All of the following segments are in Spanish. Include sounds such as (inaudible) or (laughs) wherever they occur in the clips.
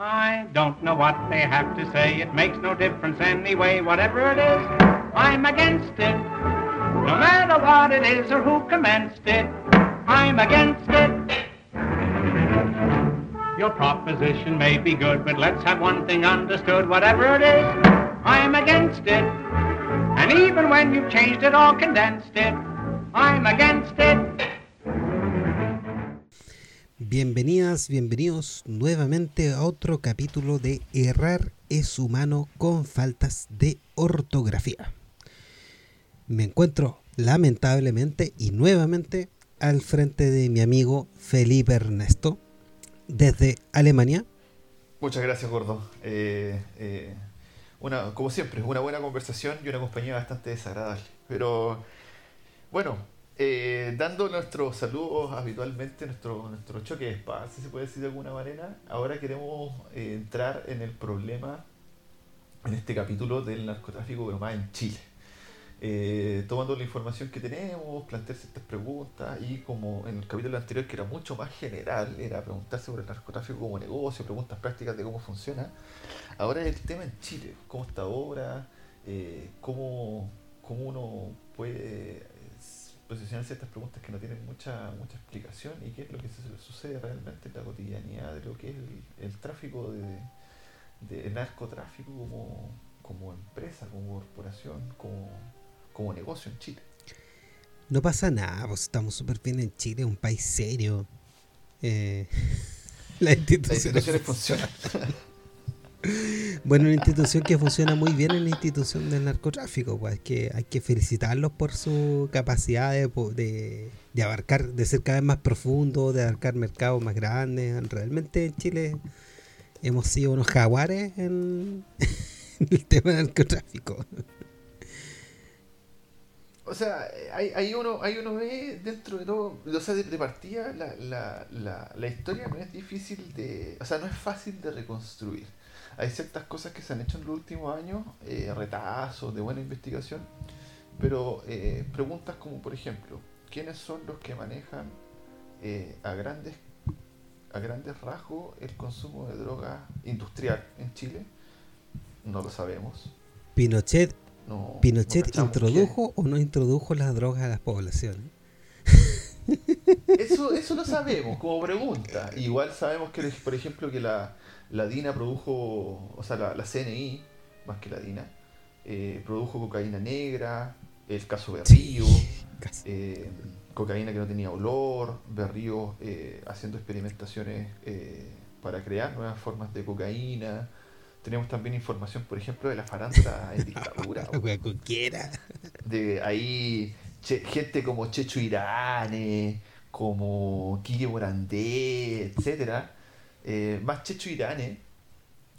I don't know what they have to say. It makes no difference anyway. Whatever it is, I'm against it. No matter what it is or who commenced it, I'm against it. Your proposition may be good, but let's have one thing understood. Whatever it is, I'm against it. And even when you've changed it or condensed it, I'm against it. Bienvenidas, bienvenidos nuevamente a otro capítulo de Errar es humano con faltas de ortografía. Me encuentro lamentablemente y nuevamente al frente de mi amigo Felipe Ernesto desde Alemania. Muchas gracias, Gordo. Eh, eh, como siempre, una buena conversación y una compañía bastante desagradable. Pero bueno, eh, dando nuestros saludos habitualmente, nuestro, nuestro choque de espadas, si se puede decir de alguna manera, ahora queremos eh, entrar en el problema, en este capítulo del narcotráfico, pero más en Chile. Eh, tomando la información que tenemos, plantearse estas preguntas y como en el capítulo anterior que era mucho más general, era preguntarse sobre el narcotráfico como negocio, preguntas prácticas de cómo funciona, ahora el tema en Chile, cómo está ahora, cómo, cómo uno puede posicionarse estas preguntas que no tienen mucha mucha explicación y qué es lo que sucede realmente en la cotidianidad de lo que es el, tráfico de, de narcotráfico como, como empresa, como corporación, como, como negocio en Chile. No pasa nada, pues estamos súper bien en Chile, un país serio. Eh, (laughs) las instituciones funcionan. (laughs) Bueno, una institución que funciona muy bien es la institución del narcotráfico, pues que hay que felicitarlos por su capacidad de, abarcar, de ser cada vez más profundo, de abarcar mercados más grandes. Realmente en Chile hemos sido unos jaguares en, (laughs) el tema del narcotráfico. O sea, hay, hay, uno, hay uno ve dentro de todo, o sea, de, partida la, la, la, la historia no es difícil de, o sea, no es fácil de reconstruir hay ciertas cosas que se han hecho en los últimos años, eh, retazos de buena investigación, pero eh, preguntas como, por ejemplo, ¿quiénes son los que manejan eh, a grandes a grandes rasgos el consumo de droga industrial en Chile? No lo sabemos. Pinochet, Pinochet introdujo o no introdujo las drogas a las poblaciones. Eso, eso lo sabemos como pregunta. Igual sabemos que, por ejemplo, que la, la DINA produjo, o sea, la, CNI, más que la DINA, eh, produjo cocaína negra, el caso Berrío, eh, cocaína que no tenía olor, Berrío eh, haciendo experimentaciones para crear nuevas formas de cocaína. Tenemos también información, por ejemplo, de la farándula en dictadura. (laughs) de ahí gente como Checho Irane, como Kike Morandé, etcétera, eh, más Checho Irane,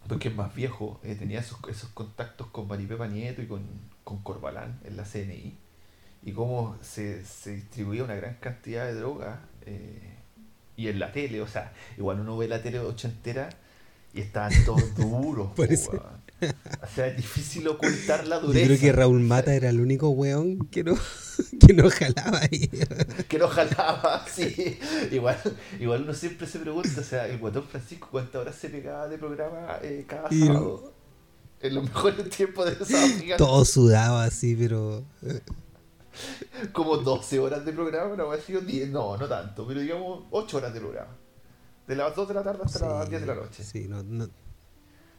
porque es más viejo, eh, tenía esos, esos contactos con Maripepa Nieto y con, con Corbalán en la CNI, y cómo se, se distribuía una gran cantidad de droga, eh, y en la tele, o sea, igual uno ve la tele ochentera y estaban todos (laughs) duros. O sea, es difícil ocultar la dureza. Yo creo que Raúl Mata era el único weón que no, (laughs) que no jalaba ahí. que no jalaba, (laughs) sí. Igual, igual uno siempre se pregunta, o sea, el guatón Francisco, ¿cuántas horas se pegaba de programa eh, cada sábado? En los mejores tiempos de sábado Todo sudaba así, pero... Como 12 horas de programa, no, ha sido 10, no, no tanto, pero digamos 8 horas de programa. De las 2 de la tarde hasta las 10 de la noche. Sí, no, no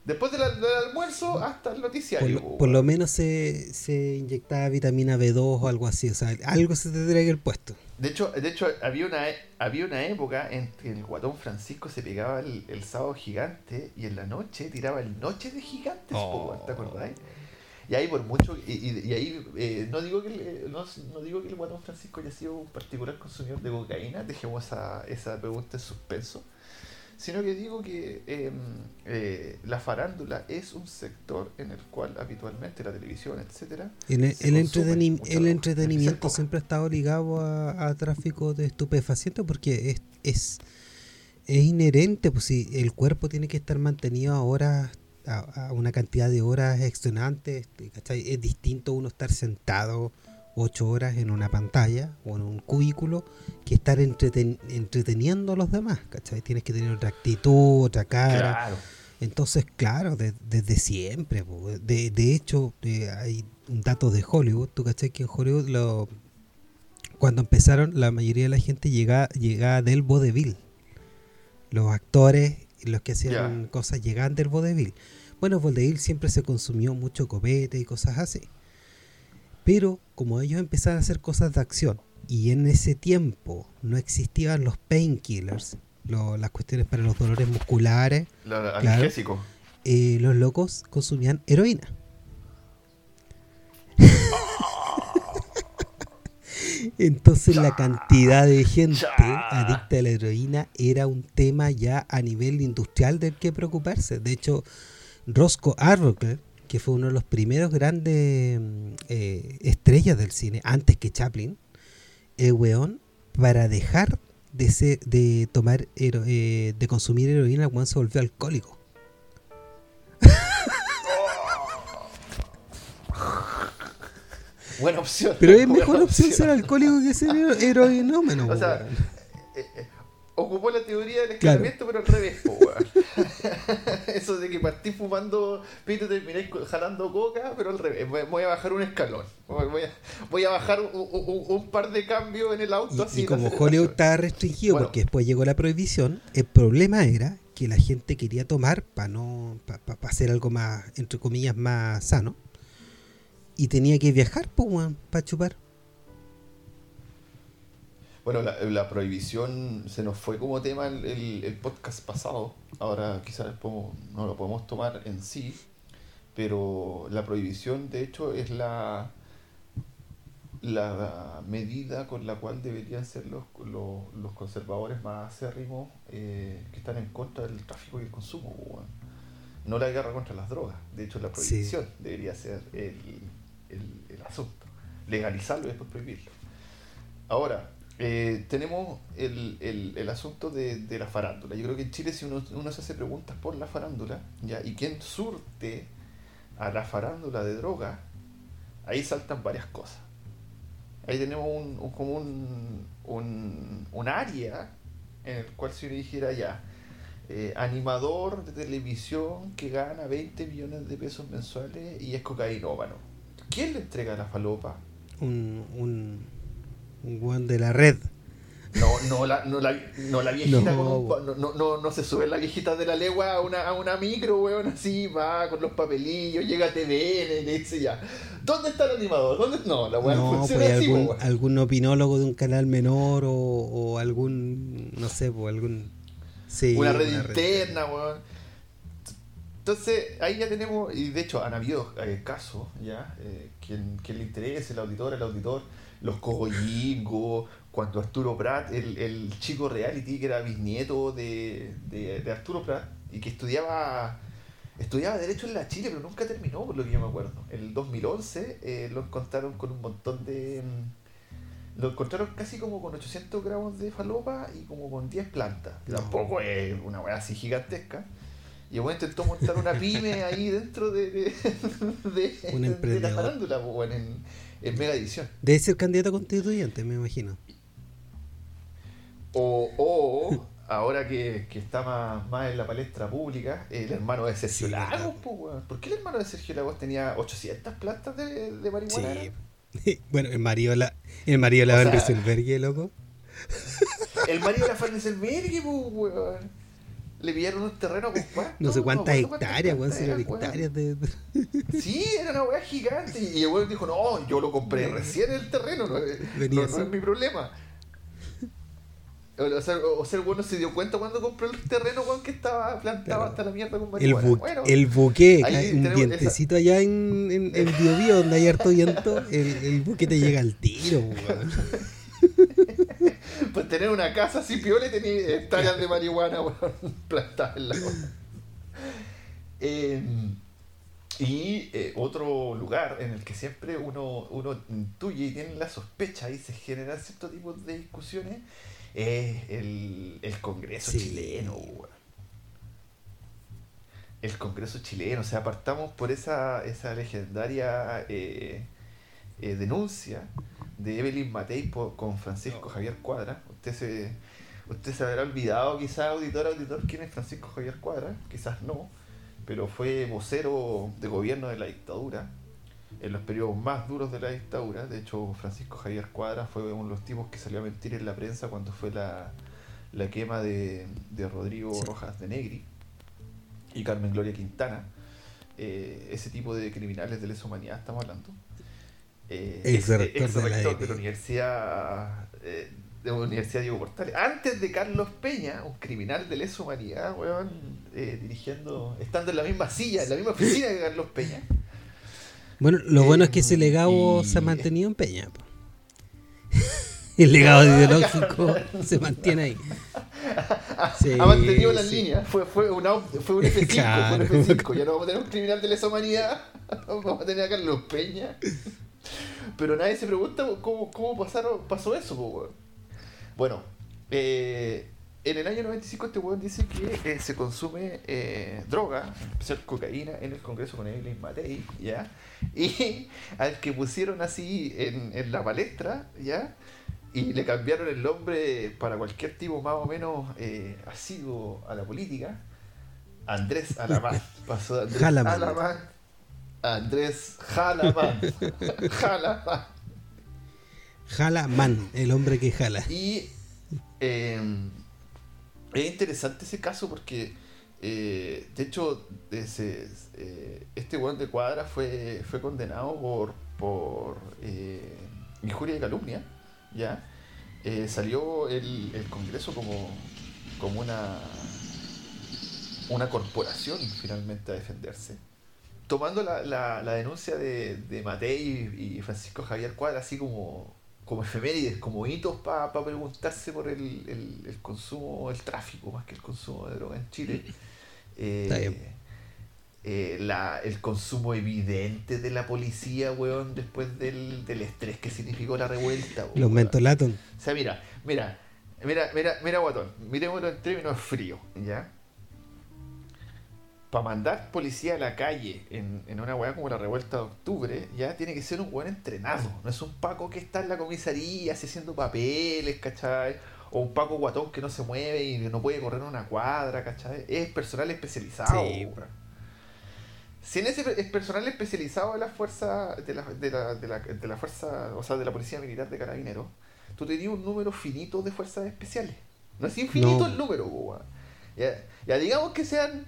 Después del, almuerzo hasta el noticiario. Por, lo, menos se, se, inyectaba vitamina B2 o algo así. O sea, algo se tendría que el puesto. De hecho, de hecho había, una, había una época en que el guatón Francisco se pegaba el, sábado gigante y en la noche tiraba el noche de gigantes. Oh. ¿Te acordáis? Y ahí por mucho, y, ahí eh, no digo que el, no, no, digo que el guatón Francisco haya sido un particular consumidor de cocaína, dejemos esa, esa pregunta en suspenso sino que digo que em, eh, la farándula es un sector en el cual habitualmente la televisión, etcétera, el, el, el entretenimiento siempre ha estado ligado a, tráfico de estupefacientes porque es, es, es inherente, pues si el cuerpo tiene que estar mantenido a horas a, una cantidad de horas extenuantes, es distinto uno estar sentado ocho horas en una pantalla o en un cubículo que estar entreteniendo a los demás, ¿cachai? Tienes que tener otra actitud, otra cara. Entonces, claro, de- desde siempre. De, de hecho, eh, hay un dato de Hollywood. ¿Tú cachai que en Hollywood lo, cuando empezaron la mayoría de la gente llegaba, llegaba del vodevil? Los actores los que hacían cosas llegaban del vodevil. Bueno, el vodevil siempre se consumió mucho copete y cosas así. Pero como ellos empezaron a hacer cosas de acción y en ese tiempo no existían los painkillers, lo- las cuestiones para los dolores musculares, La- Claro. eh, los locos consumían heroína. Entonces la cantidad de gente Ya. adicta a la heroína era un tema ya a nivel industrial del que preocuparse. De hecho, Roscoe Arbuckle, que fue uno de los primeros grandes mm, eh, estrellas del cine, antes que Chaplin, el weón, para dejar de, ser- de tomar hero- eh, de consumir heroína, el weón se volvió alcohólico. (laughs) Buena opción. Pero es mejor opción ser alcohólico que ser hero- heroinómeno. O sea, eh, eh, ocupó la teoría del Claro. escalamiento, pero al revés, po, weón. (laughs) Eso de que partí fumando pito y terminé co- jalando coca, pero al revés. Voy a bajar un escalón. Voy a, voy a bajar un, un- un par de cambios en el auto. así Y, y en como Hollywood estaba restringido Bueno. porque después llegó la prohibición, el problema era que la gente quería tomar para no para hacer algo más, entre comillas, más sano. Y tenía que viajar, pues, para chupar. Bueno, la, la prohibición se nos fue como tema el, el- el podcast pasado. Ahora quizás podemos- no lo podemos tomar en sí, pero la prohibición de hecho es la, la medida con la cual deberían ser los, los, los conservadores más acérrimos eh, que están en contra del tráfico y el consumo. No la guerra contra las drogas. De hecho, la Sí. prohibición debería ser el, el- el asunto. Legalizarlo y después prohibirlo. Ahora, eh, tenemos el, el- el asunto de, de la farándula. Yo creo que en Chile si uno, uno se hace preguntas por la farándula, ¿ya? ¿y quién surte a la farándula de droga? Ahí saltan varias cosas. Ahí tenemos un, un- como un, un, un área en el cual si uno dijera ya, eh, animador de televisión que gana 20 millones de pesos mensuales y es cocainómano. ¿Quién le entrega la falopa? Un, un, un weón de la red. No, no la, no la, no la viejita No, con un no, no, no, se sube la viejita de la legua a una, a una micro, weón, así, va con los papelillos, llega a TVN le dice ya, ¿dónde está el animador? ¿Dónde? No, la weón No, pues funciona así, algún, weón. algún opinólogo de un canal menor o, o algún, no sé, pues algún... Sí, una red interna, weón. Entonces, ahí ya tenemos, y de hecho han habido eh, casos, ya, eh, quien, quien le interese, el auditor, el auditor, los cogollingos, cuando Arturo Prat, el, el chico reality que era bisnieto de, de, de Arturo Prat, y que estudiaba estudiaba Derecho en la Chile, pero nunca terminó, por lo que yo me acuerdo. En el 2011 eh, lo encontraron con un montón de... mm, Lo encontraron casi como con 800 gramos de falopa y como con 10 plantas. No. Tampoco es una weá así gigantesca. Y el weón intentó montar una pyme ahí dentro de, de, (laughs) de- Un de la farándula, pues, weón, en, en Mega Edición. Debe ser candidato constituyente, me imagino. O, o ahora que, que está más, más en la palestra pública, el hermano de Sergio Sí, Lagos, pues. ¿Por qué el hermano de Sergio Lagos tenía 800 plantas de, de marihuana? Sí. (laughs) bueno, el marido la, el marido la O Van Rieselberghe, loco. El marido de la Farneselberghe, pues, weón. Le pillaron un terreno con cuánto, No sé cuántas hectáreas, weón, si eran hectáreas de... Sí, era una weá gigante. Y el weón dijo, no, yo lo compré recién el terreno, no, es- Venía no- es mi problema. O sea, o sea, el weón no se dio cuenta cuando compró el terreno, weón, que estaba plantado Claro. hasta la mierda con El, marihuana. bu- Bueno, el buque, cae un dientecito allá en, en, en Bio Bio, donde hay harto viento, el, el buque te llega al tiro, weón. (laughs) pues tener una casa así piola y tener hectáreas de marihuana, (laughs) weón, plantadas en la Eh, y eh, otro lugar en el que siempre uno, uno intuye y tiene la sospecha y se generan ciertos tipos de discusiones es el, el Congreso Sí. chileno. El Congreso chileno, o sea, apartamos por esa, esa legendaria eh, eh, denuncia de Evelyn Matei con Francisco Javier Cuadra. Usted se, usted se habrá olvidado, quizás, auditor, auditor, quién es Francisco Javier Cuadra, quizás no. pero fue vocero de gobierno de la dictadura en los periodos más duros de la dictadura. De hecho, Francisco Javier Cuadra fue uno de los tipos que salió a mentir en la prensa cuando fue la, la quema de, de Rodrigo Rojas de Negri y Carmen Gloria Quintana. Eh, ese tipo de criminales de lesa humanidad estamos hablando. Eh, Ex rector ex de la de Universidad eh, de la Universidad Diego Portales. Antes de Carlos Peña, un criminal de lesa humanidad, weón, eh, dirigiendo, estando en la misma silla, en la misma oficina que Carlos Peña. Bueno, lo bueno es que ese Eh, legado y- se ha mantenido en Peña. po. (laughs) El legado (laughs) ideológico se mantiene ahí. (laughs) Sí, ha mantenido la sí. línea. Fue, fue, una, fue un F5, Claro. fue un F5. Ya no vamos a tener un criminal de lesa humanidad. Vamos a tener a Carlos Peña. Pero nadie se pregunta cómo, cómo pasaron, pasó eso, po, weón. Bueno, eh, en el año 95 este weón dice que eh, se consume eh, droga, en especial cocaína, en el Congreso con Evelyn Matei, ¿ya? Y (laughs) al que pusieron así en, en la palestra, ¿ya? Y le cambiaron el nombre para cualquier tipo más o menos eh, asiduo a la política. Andrés Alamán. (laughs) Pasó de Andrés. Alamán Andrés Jalamán. Jalamán. Jala man, el hombre que jala. Y eh, es interesante ese caso porque, eh, de hecho, ese, eh, este weón de cuadra fue, fue condenado por, por eh, injuria y calumnia. ¿ya? Salió el, el Congreso como, como una, una corporación finalmente a defenderse. Tomando la, la, la denuncia de, de Matei y Francisco Javier Cuadra así como, como efemérides, como hitos para preguntarse por el, el, el consumo, el tráfico, más que el consumo de droga en Chile. (laughs) Eh, Está bien. eh, la, el consumo evidente de la policía, weón, después del, del estrés que significó la revuelta. Los weón. mentolaton. O sea, mira, mira, mira, mira, mira, guatón, miremoslo en términos fríos, ¿ya? Para mandar policía a la calle en, en una weá como la revuelta de octubre, ya tiene que ser un weón entrenado. No es un Paco que está en la comisaría haciendo papeles, ¿cachai? O un Paco guatón que no se mueve y no puede correr una cuadra, ¿cachai? Es personal especializado. Sí, weón. Si en ese es personal especializado de la fuerza, de la, de la, de la, de la fuerza, o sea, de la policía militar de carabineros, tú tenías un número finito de fuerzas especiales. No es infinito No. el número, weón. ya, ya digamos que sean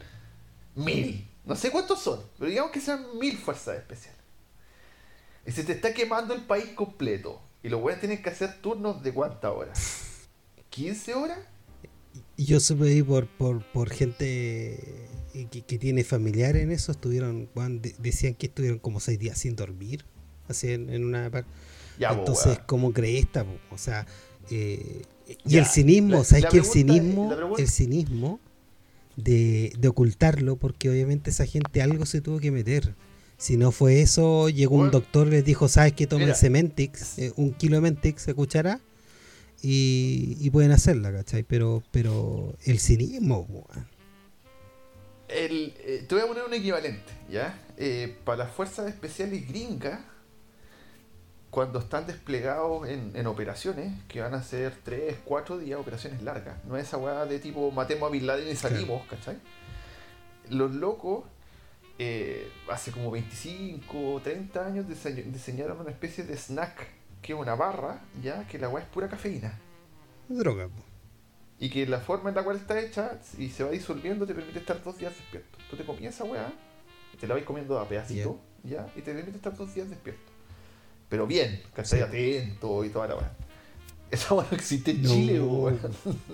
mil. No sé cuántos son, pero digamos que sean mil fuerzas especiales. Y se te está quemando el país completo. Y los weones tienen que hacer turnos de cuántas horas? ¿15 horas? Yo supe ahí por, por, por gente eh, que, que tiene familiares en eso, estuvieron, de- decían que estuvieron como seis días sin dormir, así en, en una par- Ya, po, Entonces. ¿cómo crees esta? O sea, eh, y Ya, el cinismo, la- ¿sabes que el es- cinismo, pregunta- el cinismo de, de ocultarlo, porque obviamente esa gente algo se tuvo que meter. Si no fue eso, llegó un Bueno, doctor les dijo, ¿sabes que tomen. Cementix? eh, un kilo de Mentix se cuchara y, y pueden hacerla, ¿cachai? Pero, pero el cinismo, weón. El, eh, te voy a poner un equivalente, ¿ya? Eh, para las fuerzas especiales gringas, cuando están desplegados en, en operaciones, que van a ser 3, 4 días, operaciones largas, no es esa weá de tipo matemos a Bin Laden y salimos, ¿cachai? Los locos, eh, hace como 25 o 30 años, dise- diseñaron una especie de snack, que es una barra, ¿ya? Que la weá es pura cafeína. Droga, po. Y que la forma en la cual está hecha y se va disolviendo te permite estar dos días despierto. Tú te comías esa weá, te la vais comiendo a pedacitos, ¿ya? Y te permite estar dos días despierto. Pero bien, ¿cachai? Sí. Atento y toda la weá. Esa weá no existe en No. Chile, weón.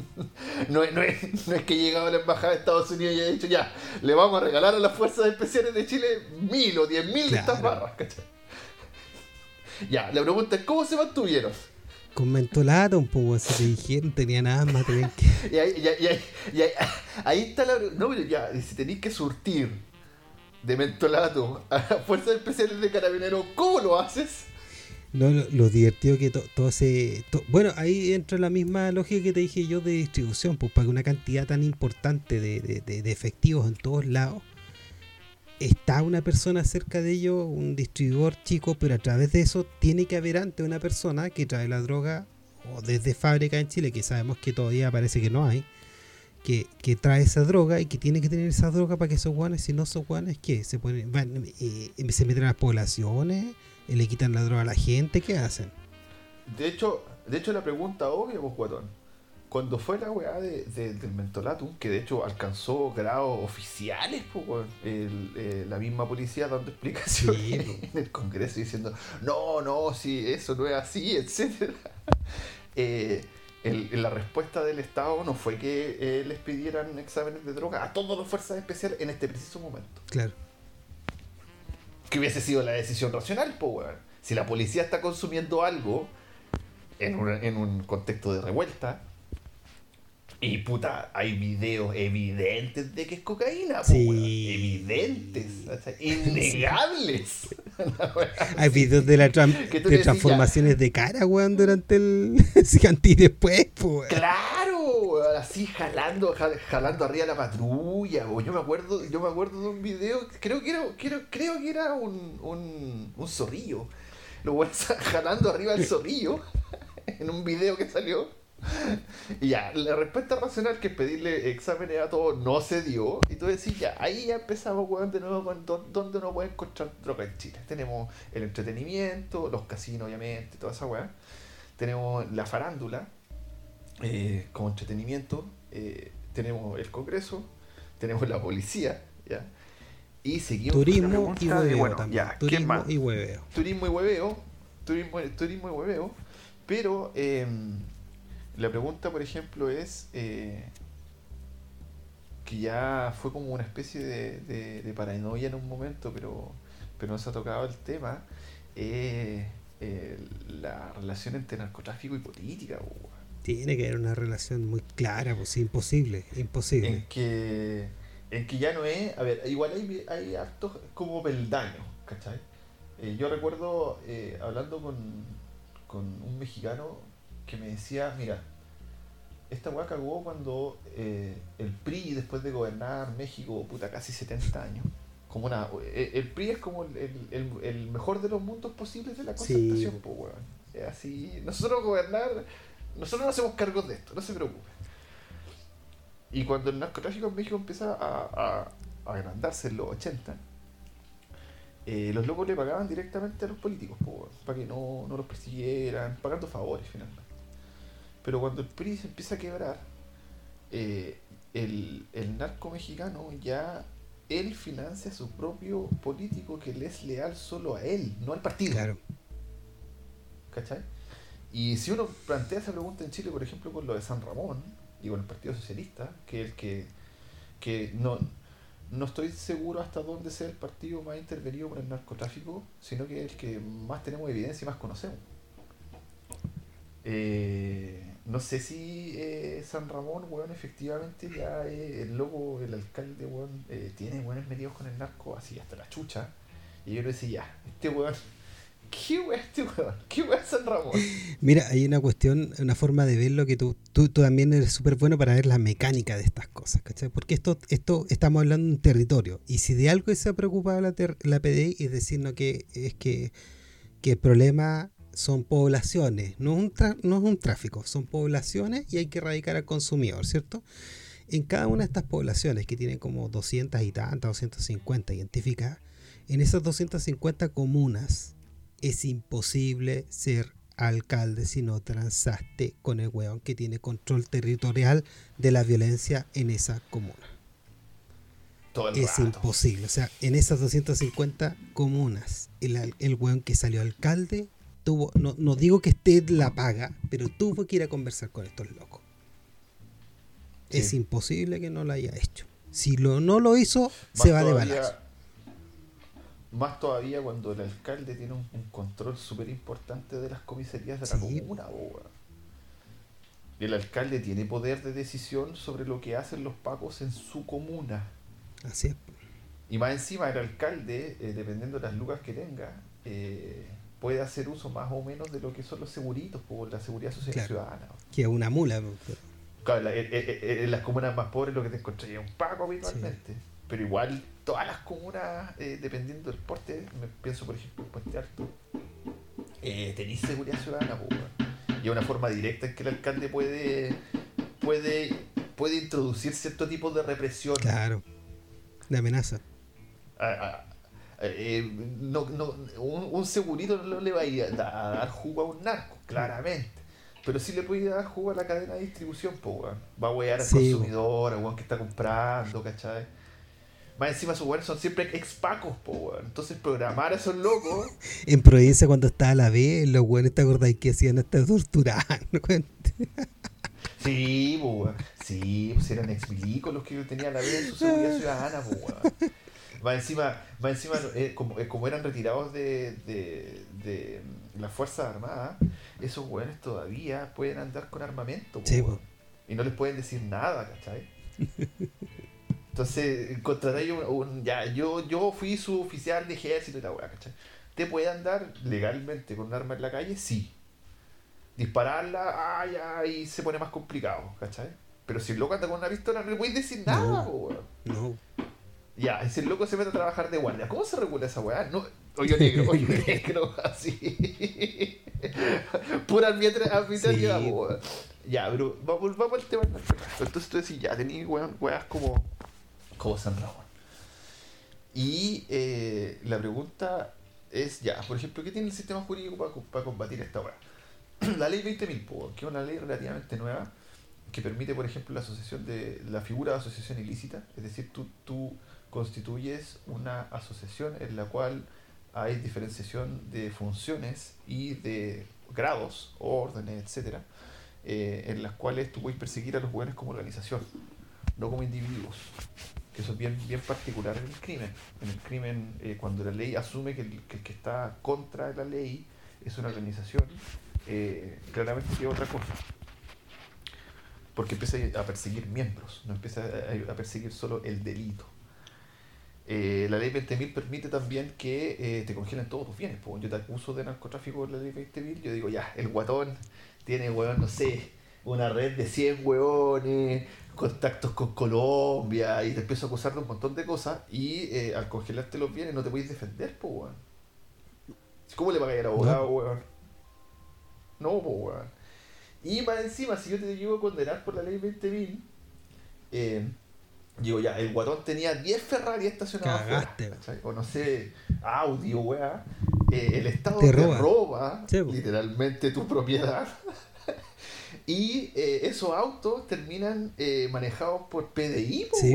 (laughs) No, es- no, es, no es que llegado a la embajada de Estados Unidos y haya dicho ya, le vamos a regalar a las fuerzas especiales de Chile mil o diez mil de estas barras, ¿cachai? (laughs) Ya, la pregunta es, ¿cómo se mantuvieron? Con mentolato, un poco, si te dijeron, tenían asma, tenían que... (laughs) Y ahí, y ahí- y ahí- y ahí- ahí está la. No, pero ya, si tenéis que surtir de mentolato a las fuerzas especiales de carabineros, ¿cómo lo haces? No, lo, lo divertido que to- todo to- bueno, ahí entra la misma lógica que te dije yo de distribución, pues para que una cantidad tan importante de, efectivos en todos lados, está una persona cerca de ellos, un distribuidor chico, pero a través de eso tiene que haber antes una persona que trae la droga, o desde fábrica en Chile, que sabemos que todavía parece que no hay, que, que trae esa droga y que tiene que tener esa droga para que esos guanes, si no son guanes, ¿qué? Se ponen, van, eh, se meten a las poblaciones, le quitan la droga a la gente, ¿qué hacen? De hecho, de hecho la pregunta obvia, pues, guatón. Cuando fue la weá de, de- del mentolatum, que de hecho alcanzó grados oficiales, pues, el- eh, la misma policía dando explicaciones Sí, pues. (laughs) en el Congreso diciendo, no, no, sí, eso no es así, (laughs) etcétera. Eh, el- la respuesta del Estado no fue que eh, les pidieran exámenes de droga a todas las fuerzas especiales en este preciso momento. Claro. Que hubiese sido la decisión racional, pues, weón. Si la policía está consumiendo algo en un, en un contexto de revuelta, y puta, hay videos evidentes de que es cocaína, po, Sí. weón. Evidentes, ¿cachai? innegables. (laughs) La weá. Hay videos de, la tram- de transformaciones de cara, weón, durante el (laughs) Siganti y después, pues, weón. Claro, así jalando, ja- jalando arriba la patrulla. weón. Yo me acuerdo, yo me acuerdo de un video, creo que era, creo, creo que era un, un, un zorrillo. Jalando arriba el zorrillo (laughs) en un video que salió. Y ya, la respuesta racional que es pedirle exámenes a todos no se dio. Y tú decís, ya, ahí ya empezamos, weón, de nuevo con dó- dónde uno puede encontrar droga en Chile. Tenemos el entretenimiento, los casinos, obviamente, toda esa weá. Tenemos la farándula, eh, como entretenimiento. eh, tenemos el Congreso, tenemos la policía, ¿ya? Y seguimos Turismo y de, hueveo bueno, también. ya, ¿quién Turismo más? y hueveo. turismo y hueveo, turismo, turismo y hueveo, pero eh, la pregunta, por ejemplo, es eh, que ya fue como una especie de, de- de paranoia en un momento, pero, pero no se ha tocado el tema, eh, eh, la relación entre narcotráfico y política. Tiene que haber una relación muy clara, pues imposible, imposible. en que en que ya no es a ver igual hay, hay actos como peldaños ¿cachai? Eh, yo recuerdo eh, hablando con, con un mexicano que me decía mira esta weá cagó cuando eh, el PRI después de gobernar México puta casi 70 años como una eh, el PRI es como el, el- mejor de los mundos posibles de la Sí. concertación po, weón. Es así nosotros gobernar nosotros no hacemos cargos de esto no se preocupe y cuando el narcotráfico en México empieza a, a, a agrandarse en los 80, eh, los locos le pagaban directamente a los políticos po, para que no, no los persiguieran, pagando favores finalmente. Pero cuando el PRI se empieza a quebrar, eh, el, el narco mexicano ya él financia a su propio político que le es leal solo a él, no al partido. Claro. ¿Cachai? Y si uno plantea esa pregunta en Chile, por ejemplo, con lo de San Ramón y con el Partido Socialista, que es el que, que no, no estoy seguro hasta dónde sea el partido más intervenido por el narcotráfico, sino que es el que más tenemos evidencia y más conocemos. Eh, no sé si eh, San Ramón, weón, efectivamente ya eh, el loco, el alcalde, weón, eh, tiene weones metidos con el narco así hasta la chucha. Y yo le decía, ya, este weón, ¿qué weón este weón? ¿Qué weón es San Ramón? Mira, hay una cuestión, una forma de verlo que tú, tú, tú también eres súper bueno para ver la mecánica de estas cosas, ¿cachai? Porque esto, esto estamos hablando de un territorio. Y si de algo se ha preocupado la, la PDI es decirnos que es que, que el problema son poblaciones, no es, un no es un tráfico, son poblaciones y hay que erradicar al consumidor, ¿cierto? En cada una de estas poblaciones que tienen como 200 y tantas, 250 identificadas, en esas 250 comunas es imposible ser alcalde si no transaste con el weón que tiene control territorial de la violencia en esa comuna. Todo el Es rato. imposible. O sea, en esas 250 comunas, el, el weón que salió alcalde tuvo, no, no digo que esté la paga, pero tuvo que ir a conversar con estos locos. Es imposible que no lo haya hecho. Si lo, no lo hizo, se va de todavía- balazo. Más todavía cuando el alcalde tiene un, un control súper importante de las comisarías de la Sí. comuna. Y el alcalde tiene poder de decisión sobre lo que hacen los pacos en su comuna. Así es. Y más encima el alcalde, eh, dependiendo de las lucas que tenga, eh, puede hacer uso más o menos de lo que son los seguritos por la seguridad social Claro. ciudadana. Que es una mula. pero- Claro, la- eh, en las comunas más pobres lo que te encontrás es un paco habitualmente. Pero igual todas las comunas, eh, dependiendo del porte, me pienso por ejemplo en Puente Alto, eh, tenéis seguridad ciudadana, weón. y es una forma directa en que el alcalde puede puede puede introducir cierto tipo de represión. Claro, de amenaza. Eh, no, no, un, segurito no le va a, ir a, dar jugo a un narco, claramente. Pero sí le puede dar jugo a la cadena de distribución, pues, Va a huear al consumidor, al que está comprando, ¿cachai? Más encima sus weones son siempre expacos, po, Entonces programar a esos locos. en provincia cuando estaba la B, los weones te acordáis que hacían hasta torturar, (laughs) Sí, po, Sí, pues eran ex los que tenían la B en su seguridad ciudadana, po, Más encima, más encima eh, como, eh, como, eran retirados de, de, de las Fuerzas Armadas, esos weones todavía pueden andar con armamento, po, Y no les pueden decir nada, ¿cachai? (laughs) Entonces, contratáis un, un, Ya, yo, yo fui su oficial de ejército y la weá, ¿cachai? ¿Te puede andar legalmente con un arma en la calle? Sí. Dispararla, ah, ya, y se pone más complicado, ¿cachai? Pero si el loco anda con una pistola, no le puedes decir nada, no, No. Ya, y si el loco se mete a trabajar de guardia, ¿cómo se regula esa weá? No, hoyo (laughs) negro, hoyo negro, así. (laughs) Pura arbitraria, sí. Ya, pero vamos, vamos al tema. Entonces tú decís, ya, tenéis weas como como San Ramón. Y eh, la pregunta es ya, por ejemplo, ¿qué tiene el sistema jurídico para, combatir esta obra? (clears throat) la ley 20.000, que es una ley relativamente nueva, que permite, por ejemplo, la asociación de la figura de asociación ilícita, es decir, tú, tú constituyes una asociación en la cual hay diferenciación de funciones y de grados, órdenes, etcétera, eh, en las cuales tú puedes perseguir a los buenos como organización, no como individuos eso es bien, bien particular en el crimen. En el crimen, eh, cuando la ley asume que el, que está contra la ley es una organización, eh, claramente es otra cosa. Porque empieza a perseguir miembros, no empieza a, perseguir solo el delito. Eh, la ley 20.000 permite también que te congelen todos tus bienes. Pues yo te acuso de narcotráfico en la ley 20.000, yo digo, ya, el guatón tiene, weón, no sé, una red de 100 hueones, contactos con Colombia y te empiezo a acusar de un montón de cosas y eh, al congelarte los bienes no te puedes defender, pues, weón. ¿Cómo le pagáis al abogado, no. weón? No, pues, weón. Y más encima, si yo te llego a condenar por la ley 20.000, eh, digo ya, el guatón tenía 10 Ferrari estacionados Cagaste, o no sé, audio, weón. Eh, el Estado te roba, literalmente tu propiedad. (laughs) Y eh, esos autos terminan eh, manejados por PDI, sí,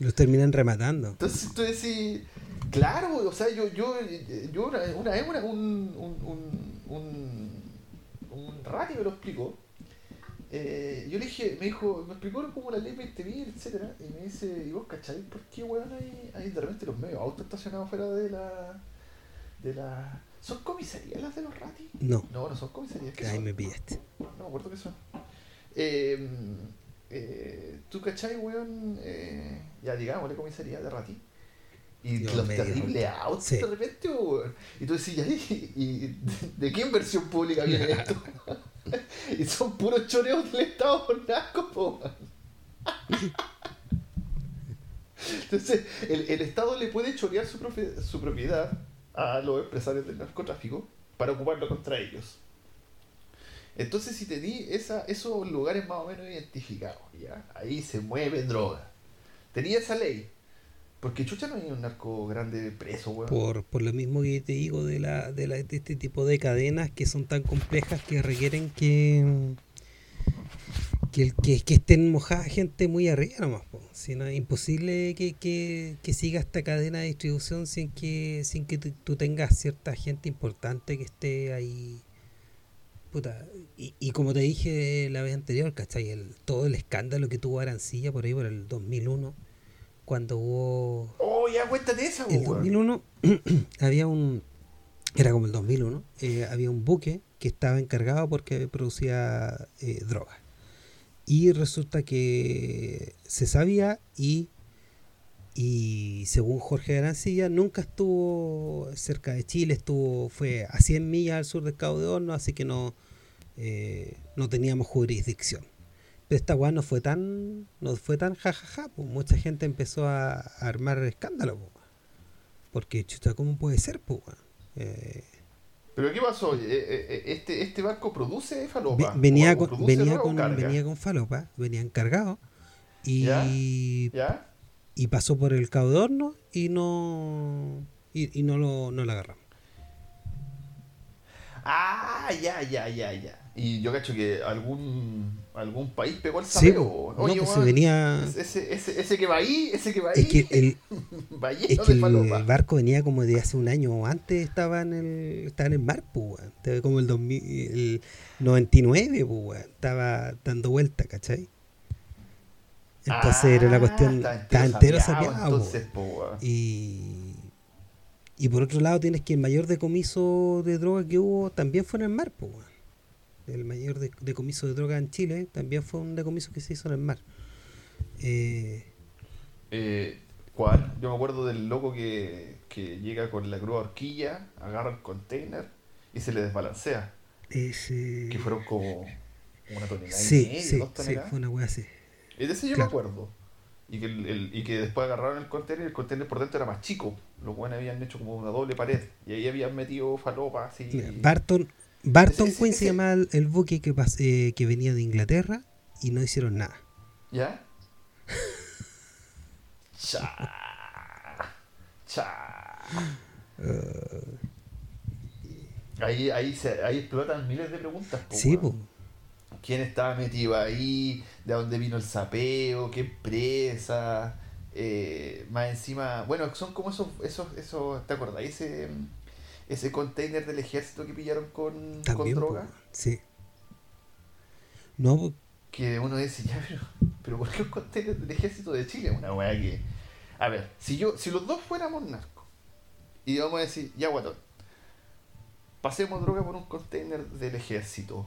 los terminan rematando. Entonces tú decís, claro, o sea, yo, yo, yo una, vez un, un, un, un, ratio me lo explicó. Eh, yo le dije, me dijo, me explicó como la ley 20.000, etcétera, y me dice, ¿y vos cacháis por qué weón hay, hay de repente los medios autos estacionados fuera de la de la ¿Son comisarías las de los ratis? No. No, no son comisarías. ¿Qué Ahí me pillaste. No, no me acuerdo qué son. Eh, eh, ¿Tú cachai, weón? Eh, ya digámosle comisaría de rati. Y los terribles autos de repente, weón. Y tú decís, ¿y, y de qué inversión pública viene (laughs) esto? (laughs) y son puros choreos del Estado por narcos, weón. (laughs) Entonces, el, el, Estado le puede chorear su, su propiedad a los empresarios del narcotráfico para ocuparlo contra ellos. Entonces, si te di esa, esos lugares más o menos identificados, ¿ya? ahí se mueve droga. Tenía esa ley. Porque chucha no hay un narco grande preso, weón. Por, por lo mismo que te digo de, la, de, la, de este tipo de cadenas que son tan complejas que requieren que que, que, que estén mojadas gente muy arriba nomás. Si no, es imposible que, que, siga esta cadena de distribución sin que sin que tú, tengas cierta gente importante que esté ahí. Puta. Y, y como te dije la vez anterior, ¿cachai? El, todo el escándalo que tuvo Arancilla por ahí por el 2001, cuando hubo... Oh, ya cuéntate esa, El 2001 (clears throat) había un... Era como el 2001, eh, había un buque que estaba encargado porque producía eh, droga y resulta que se sabía y, y según Jorge Arancilla nunca estuvo cerca de Chile, estuvo fue a 100 millas al sur del Cabo de Horno, así que no, eh, no teníamos jurisdicción. Pero esta weá no fue tan no fue tan jajaja, pues mucha gente empezó a, armar escándalo, porque chuta, ¿cómo puede ser? Pues, ¿Pero qué pasó? Eh, eh, eh, ¿Este, este barco produce falopa? Ve- venía, ¿O con, produce venía, con, venía con falopa, venían cargados. Y, ¿Ya? ¿Ya? y pasó por el cabo de horno y no y, y no lo no la agarramos. Ah, ya, ya, ya, ya. Y yo cacho que algún algún país pegó el Sí, sapeo. no, pues se venía. Ese, ese, ese que va ahí, ese que va ahí, Es que el, (laughs) es que el barco venía como de hace un año antes, estaba en el, estaba en el mar, pues, weón. Como el, 2000, el 99, pues. Estaba dando vuelta, ¿cachai? Entonces era una cuestión. Ah, Estaba entero sapeado. Y, y por otro lado tienes que el mayor decomiso de droga que hubo también fue en el mar, pues. El mayor de- decomiso de droga en Chile también fue un decomiso que se hizo en el mar. Eh, Eh, ¿Cuál? Yo me acuerdo del loco que, que llega con la grúa horquilla, agarra el container y se le desbalancea. ese... Que fueron como una tonelada y Sí, media, sí, dos sí, toneladas. fue una wea así. Y de ese yo Claro. me acuerdo. Y que, el, el- y que después agarraron el container y el container por dentro era más chico. Los buenos habían hecho como una doble pared. Y ahí habían metido falopa así. Barton, Barton Quinn se ese- llama el, el buque que, eh, que venía de Inglaterra y no hicieron nada. ¿Ya? (laughs) Cha. Cha. Ahí, ahí, se, ahí explotan miles de preguntas. po, Sí, pues. ¿Quién estaba metido ahí? ¿De dónde vino el sapeo? ¿Qué empresa? Eh, más encima, bueno, son como esos, esos, esos ¿te acordás? Ese, ese container del ejército que pillaron con, También, droga. Sí. No, Que uno dice, ya, pero, pero ¿por qué un container del ejército de Chile? Una weá que. A ver, si yo, si los dos fuéramos narcos, y vamos a decir, ya guatón, pasemos droga por un container del ejército.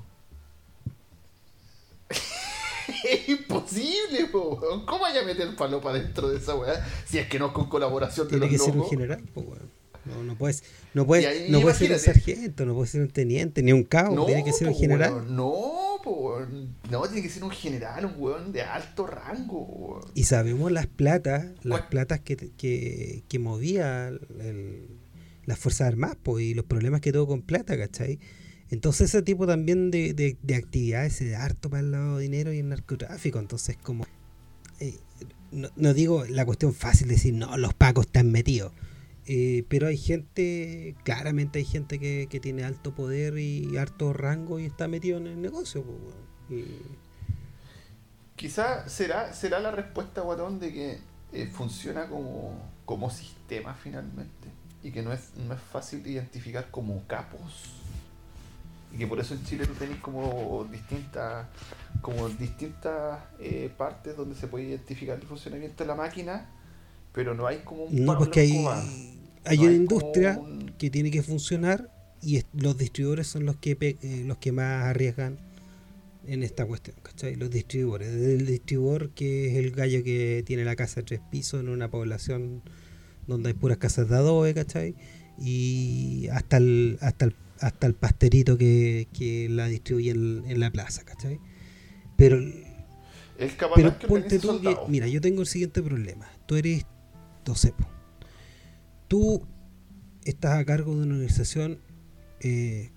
(laughs) es imposible, po, weón. ¿Cómo vaya a meter palopa dentro de esa weá? Si es que no es con colaboración de tiene los que ser un locos. general, po, weón. No, no puedes, no Y puede, ahí no puede ser un sargento, no puede ser un teniente, ni un cabo, tiene que ser un general. weón, no, po, weón. no, tiene que ser un general, un weón de alto rango. weón. Y sabemos las platas, las ¿Cuál? platas que, que, que movía el- las Fuerzas Armadas po, y los problemas que tuvo con plata, ¿cachai? Entonces ese tipo también de, de, de actividades se da harto para el lavado de dinero y el narcotráfico. Entonces como... eh, no, no digo la cuestión fácil de decir, no, los pacos están metidos. Eh, pero hay gente, claramente hay gente que, que tiene alto poder y alto rango y está metido en el negocio. Y- Quizá será, será la respuesta, guatón, de que eh, funciona como, como sistema finalmente. Y que no es, no es fácil identificar como capos. Y que por eso en Chile tú tenés como distintas como distintas eh, partes donde se puede identificar el funcionamiento de la máquina, pero no hay como un No, porque hay, hay No una hay industria un- que tiene que funcionar y los distribuidores son los que pe- eh, los que más arriesgan en esta cuestión, ¿cachai? Los distribuidores. Desde el distribuidor que es el gallo que tiene la casa de tres pisos en una población donde hay puras casas de adobe, ¿cachai? Y hasta el, hasta el, hasta el pasterito que, que la distribuye en, en la plaza, ¿cachai? Pero El pero que ponte tú que, mira, yo tengo el siguiente problema. Tú eres docepo. Tú estás a cargo de una organización eh,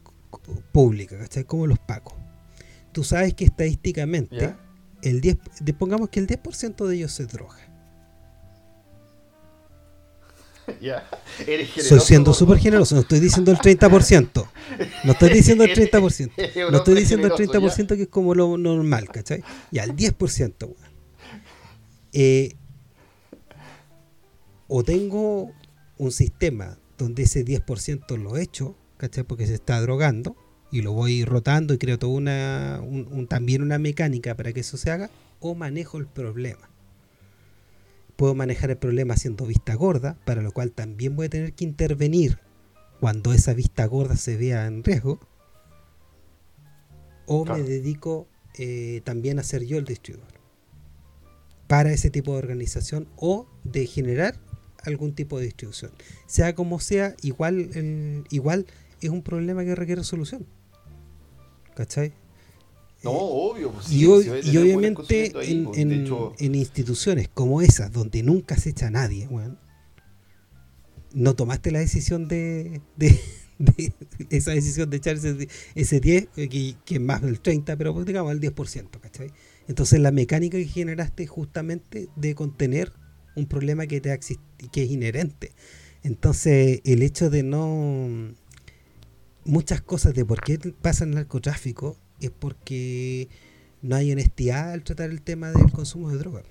pública, ¿cachai? Como los pacos. Tú sabes que estadísticamente, ¿Ya? el 10, de- pongamos que el 10% de ellos se droga. (laughs) ¿Ya? Eres generoso, siendo súper (laughs) (laughs) generoso, no estoy diciendo el 30%. No estoy diciendo el 30%. Eres un No estoy diciendo el generoso, 30% que es como lo normal, ¿cachai? Ya, el 10%, weón. Eh, o tengo un sistema donde ese 10% lo echo, ¿cachai? Porque se está drogando y lo voy rotando y creo toda una, un- un- también una mecánica para que eso se haga, o manejo el problema. Puedo manejar el problema haciendo vista gorda, para lo cual también voy a tener que intervenir cuando esa vista gorda se vea en riesgo. O Claro. me dedico eh, también a ser yo el distribuidor para ese tipo de organización o de generar algún tipo de distribución. Sea como sea, igual, el- igual es un problema que requiere solución. ¿Cachai? No, Eh, obvio. pues, y, sí, ob- y obviamente ahí, en, pues, en- de hecho, en instituciones como esas, donde nunca se echa a nadie, weón, no tomaste la decisión de, de, (laughs) de esa decisión de echar ese, ese 10, eh, que, que, es más del 30, pero pues, digamos el 10%, ¿cachai? Entonces la mecánica que generaste justamente de contener un problema que, te que es inherente. Entonces el hecho de no... Muchas cosas de por qué pasa el narcotráfico es porque no hay honestidad al tratar el tema del consumo de drogas.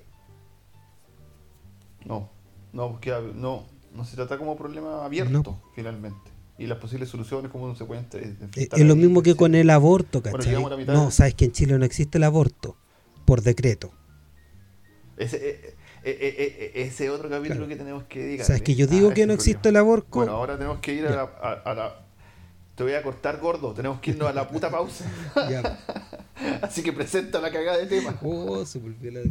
No, no, porque no, no se trata como problema abierto, finalmente. Y las posibles soluciones, como no se pueden eh, Es lo mismo que con el aborto, ¿cachai? no, sabes que en Chile no existe el aborto por decreto. Ese, eh, eh, ese otro capítulo que tenemos que dedicar. Sabes que yo digo que no existe el aborto. Bueno, ahora tenemos que ir a la, Te voy a cortar gordo, tenemos que irnos a la puta pausa. (laughs) (laughs) Así que presenta la cagada de tema. Oh, se volvió la...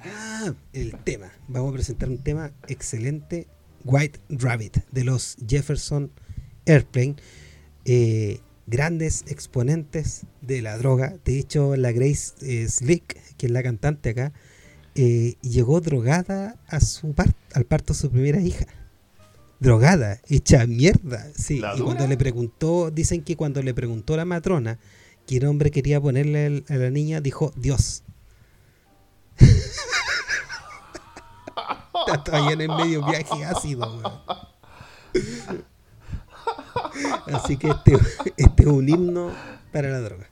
Ah, el tema. Vamos a presentar un tema excelente. White Rabbit de los Jefferson Airplane. Eh, grandes exponentes de la droga. De hecho, la Grace eh, Slick, que es la cantante acá, eh, llegó drogada a su al parto de su primera hija. Drogada, hecha mierda. Sí, y cuando le preguntó, dicen que cuando le preguntó a la matrona que el hombre quería ponerle a la niña, dijo Dios. (laughs) Está todavía en el medio viaje ácido, Así que este, este es un himno para la droga.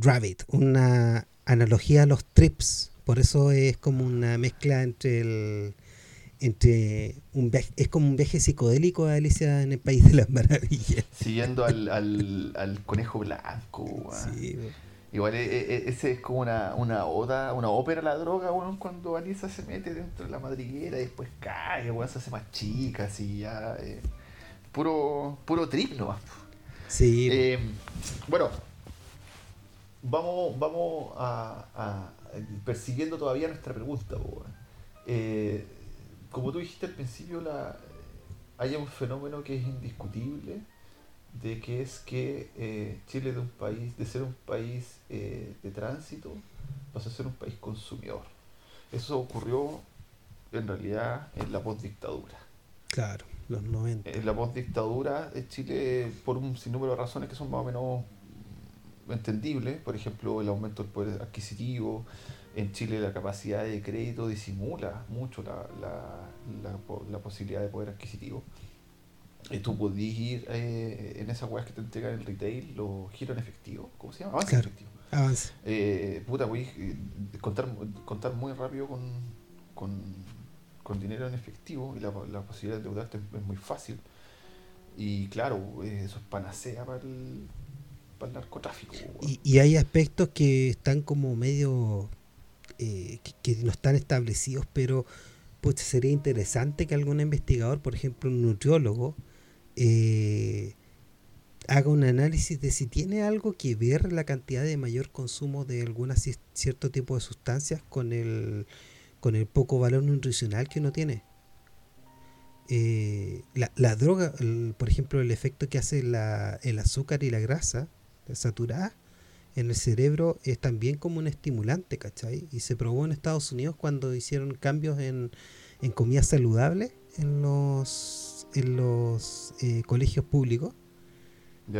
Rabbit, una analogía a los trips. Por eso es como una mezcla entre el entre un viaje, es como un viaje psicodélico de Alicia en el País de las Maravillas. Siguiendo al, al, conejo blanco. Igual e, e, ese es como una, una oda, una ópera a la droga, cuando Alicia se mete dentro de la madriguera y después cae, se hace más chica, así ya. Eh, puro, puro trip nomás. Sí. Eh, bueno, vamos, vamos a, persiguiendo todavía nuestra pregunta. Eh, como tú dijiste al principio, la, hay un fenómeno que es indiscutible de que es que eh, Chile de un país, de ser un país de tránsito, pasa a ser un país consumidor. Eso ocurrió en realidad en la postdictadura. Claro, los 90. En la postdictadura de Chile, por un sinnúmero de razones que son más o menos entendibles, por ejemplo, el aumento del poder adquisitivo, en Chile la capacidad de crédito disimula mucho la, la, la, posibilidad de poder adquisitivo. Y tú podías ir eh, en esas weas que te entregan el retail, los giros en efectivo, ¿cómo se llama? Avance Claro. efectivo. Avance. Eh, puta, voy a contar, contar muy rápido con, con, con dinero en efectivo y la, la posibilidad de endeudarte es muy fácil. Y claro, eh, eso es panacea para el, Y, y hay aspectos que están como medio. eh, que, no están establecidos, pero pues sería interesante que algún investigador, por ejemplo, un nutriólogo, eh, haga un análisis de si tiene algo que ver la cantidad de mayor consumo de alguna ci- cierto tipo de sustancias con el con el poco valor nutricional que uno tiene. Eh, la, la droga, por ejemplo, el efecto que hace la, el azúcar y la grasa saturada en el cerebro es también como un estimulante, ¿cachai? Y se probó en Estados Unidos cuando hicieron cambios en, en comida saludable en los, en los eh, colegios públicos.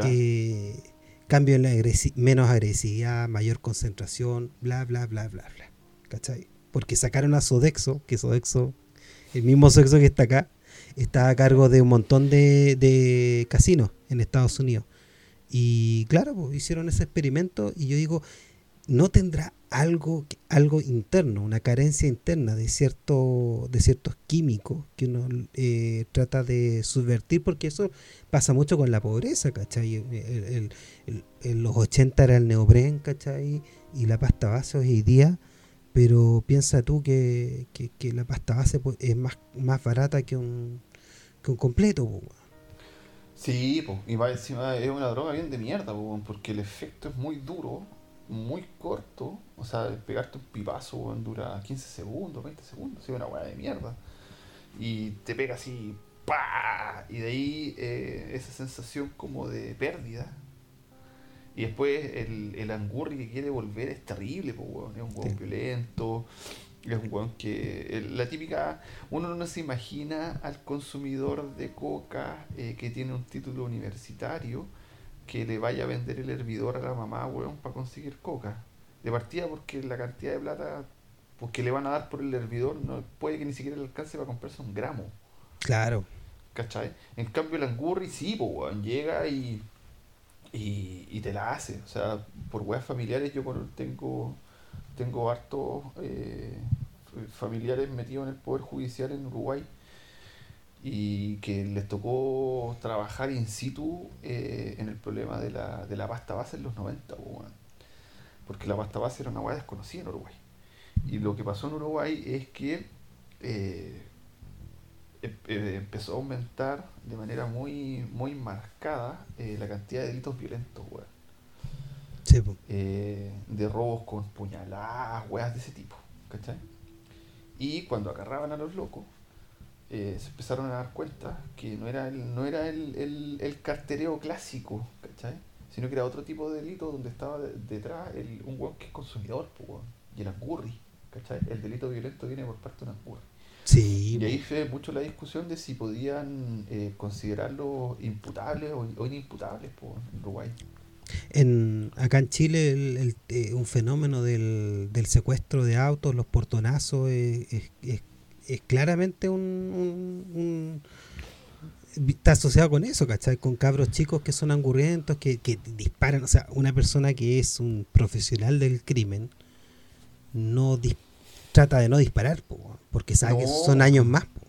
Eh, cambio en la agresi- menos agresividad, mayor concentración, bla, bla, bla, bla, bla. ¿Cachai? Porque sacaron a Sodexo, que Sodexo, el mismo sexo que está acá, está a cargo de un montón de, de casinos en Estados Unidos. Y claro, pues, hicieron ese experimento y yo digo, ¿no tendrá algo, algo interno, una carencia interna de, cierto, de ciertos químicos que uno eh, trata de subvertir? Porque eso pasa mucho con la pobreza, ¿cachai? El- los 80 era el neopren, ¿cachai? Y la pasta base hoy día, pero piensa tú que, que- que la pasta base pues, es más, más barata que un, que un completo. Sí, po, y va encima es una droga bien de mierda, po, porque el efecto es muy duro, muy corto. O sea, pegarte un pipazo weón, dura 15 segundos, 20 segundos, es una weá de mierda. Y te pega así, ¡pa! Y de ahí eh, esa sensación como de pérdida. Y después el, el angurri que quiere volver es terrible, po, es un Sí. violento. Es un weón que. la típica. Uno no se imagina al consumidor de coca eh, que tiene un título universitario que le vaya a vender el hervidor a la mamá, weón, para conseguir coca. De partida porque la cantidad de plata pues, que le van a dar por el hervidor no puede que ni siquiera le alcance para comprarse un gramo. Claro, ¿Cachai? En cambio el angurri sí, pues, weón, llega y, y, y te la hace. O sea, por weas familiares yo tengo, tengo hartos eh, familiares metidos en el Poder Judicial en Uruguay y que les tocó trabajar in situ eh, en el problema de la, de la pasta base en los 90, pues, weón. porque la pasta base era una wea desconocida en Uruguay. Y lo que pasó en Uruguay es que eh, em- empezó a aumentar de manera muy muy marcada la cantidad de delitos violentos. Sí, po. Eh, de robos con puñaladas, weas de ese tipo, ¿cachai? Y cuando agarraban a los locos, eh, se empezaron a dar cuenta que no era el, no era el, el, el cartereo clásico, ¿cachai? Sino que era otro tipo de delito donde estaba de- detrás el, un weón que es consumidor, po, y el angurri, ¿cachai? El delito violento viene por parte de un angurri. sí, Y ahí fue mucho la discusión de si podían eh, considerarlos imputables o, o inimputables po, en Uruguay. En, acá en Chile el, el, eh, un fenómeno del, del secuestro de autos, los portonazos, es, es- es- es claramente un, un- un- Está asociado con eso, ¿cachai? Con cabros chicos que son angurrientos, que, que disparan. O sea, una persona que es un profesional del crimen no dis- trata de no disparar, po, porque sabe que son años más. po.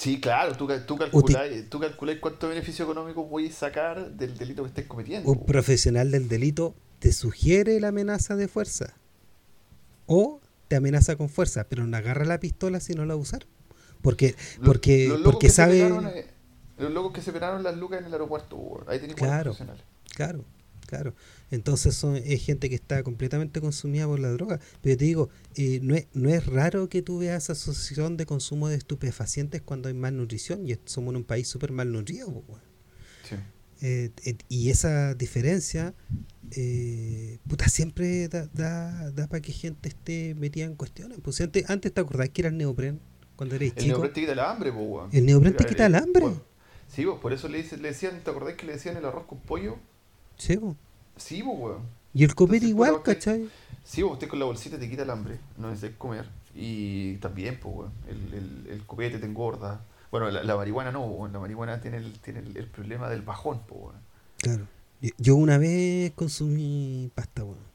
Sí, claro, tú, tú calculáis calculáis cuánto beneficio económico voy a sacar del delito que estés cometiendo. Un profesional del delito te sugiere la amenaza de fuerza o te amenaza con fuerza, pero no agarra la pistola si no la usar. Porque, porque, los porque sabe. pegaron, eh, los locos que se pegaron las lucas en el aeropuerto, ahí tenéis buenos Claro. profesionales. Claro, claro. Entonces son, es gente que está completamente consumida por la droga. Pero yo te digo, eh, no, es, no es raro que tú veas asociación de consumo de estupefacientes cuando hay malnutrición y somos en un país súper malnutrido. Sí. Eh, eh, y esa diferencia, puta, siempre da, da, da para que gente esté metida en cuestiones. Pues antes, antes te acordás que era el neopren cuando eres El chico. neopren te quita el hambre, weón. ¿El neopren te quita el hambre? bueno, sí, vos, por eso le, dice- le decían, ¿te acordás que le decían el arroz con pollo? Sí, po. Sí, vos, weón. Y el copete Entonces, igual, ¿cachai? Sí, vos, usted con la bolsita te quita el hambre, no necesitas comer. Y también, pues, weón, el, el, el copete te engorda. Bueno, la, la marihuana no, weón, la marihuana tiene el, tiene el, el problema del bajón, pues, weón. Claro. Yo, yo una vez consumí pasta, weón.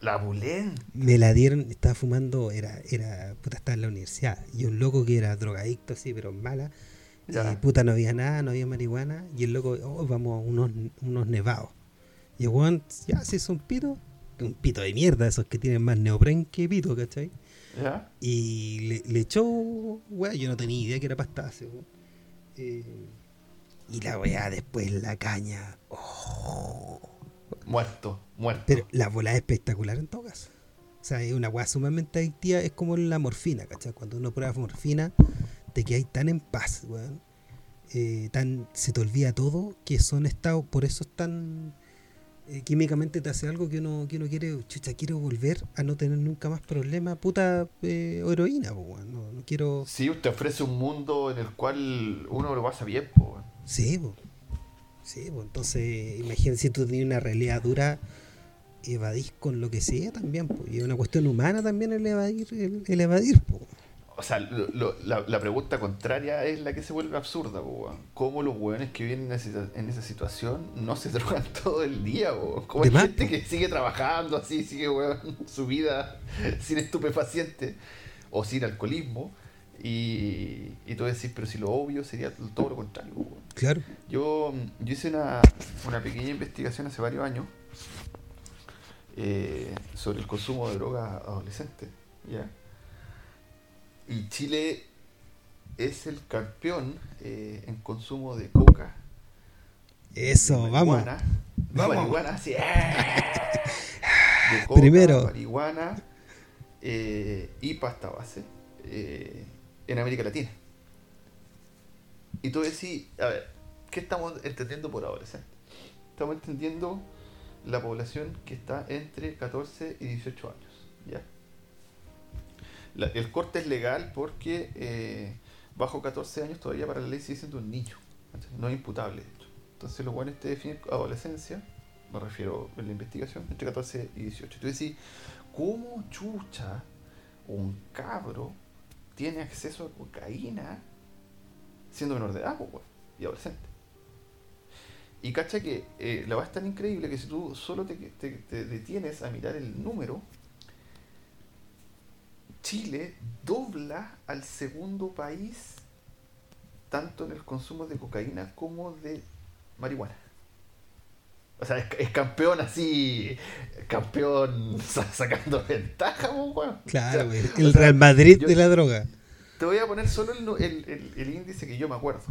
La bulén. Me la dieron, estaba fumando, era, era, puta, estaba en la universidad. Y un loco que era drogadicto, así, pero mala. Ya. Y puta, no había nada, no había marihuana. Y el loco, oh, vamos a unos, unos nevados. Y el weón, ya se hizo un pito. Un pito de mierda, esos que tienen más neopren que pito, ¿cachai? ¿Ya? Y le, le echó, weá, yo no tenía idea que era pasta base, weón. Eh, y la weá después la caña. oh. Muerto, muerto. Pero la bola es espectacular en todo caso. O sea, es una weá sumamente adictiva, es como la morfina, ¿cachai? Cuando uno prueba morfina, te quedas tan en paz, weón. Eh, tan, se te olvida todo, que son estados, por eso es tan eh, químicamente te hace algo que uno, que uno quiere, chucha, quiero volver a no tener nunca más problemas, puta eh, heroína, po, weón. No, no quiero. Sí, usted ofrece un mundo en el cual uno lo pasa bien, pues, weón. Sí, po. Sí, pues entonces, imagínate si tú tienes una realidad dura, evadís con lo que sea también, pues. Y es una cuestión humana también el evadir, el, el evadir, pues. O sea, lo- lo- la, la pregunta contraria es la que se vuelve absurda, po. ¿Cómo los weones que viven en esa, en esa situación no se (laughs) drogan todo el día, weón? ¿Cómo hay gente po. que sigue trabajando así, sigue, weón, (laughs) su vida (laughs) sin estupefaciente o sin alcoholismo? Y, y tú decís, pero si lo obvio sería todo lo contrario, weón. Claro. Yo, yo hice una, una pequeña investigación hace varios años eh, sobre el consumo de drogas adolescentes. ¿ya? Y Chile es el campeón eh, en consumo de coca. Eso, de Vamos. marihuana, sí. (laughs) De coca, Primero. marihuana eh, y pasta base eh, en América Latina. Y tú decís, a ver, ¿qué estamos entendiendo por adolescente? Estamos entendiendo la población que está entre 14 y 18 años. ¿ya? La- el corte es legal porque eh, bajo 14 años todavía para la ley sigue siendo un niño. No es imputable. Entonces lo bueno es te define adolescencia, me refiero en la investigación, entre 14 y 18. Tú decís, ¿cómo chucha un cabro tiene acceso a cocaína siendo menor de edad weón, y adolescente? Y cacha que eh, la va es tan increíble que si tú solo te detienes a mirar el número, Chile dobla al segundo país tanto en el consumo de cocaína como de marihuana. O sea, es, es campeón así, campeón (laughs) sa- sacando ventaja, weón. Claro, O sea, el, o el sea, Real Madrid yo- de la droga. te voy a poner solo el, nu- el- el- el índice que yo me acuerdo.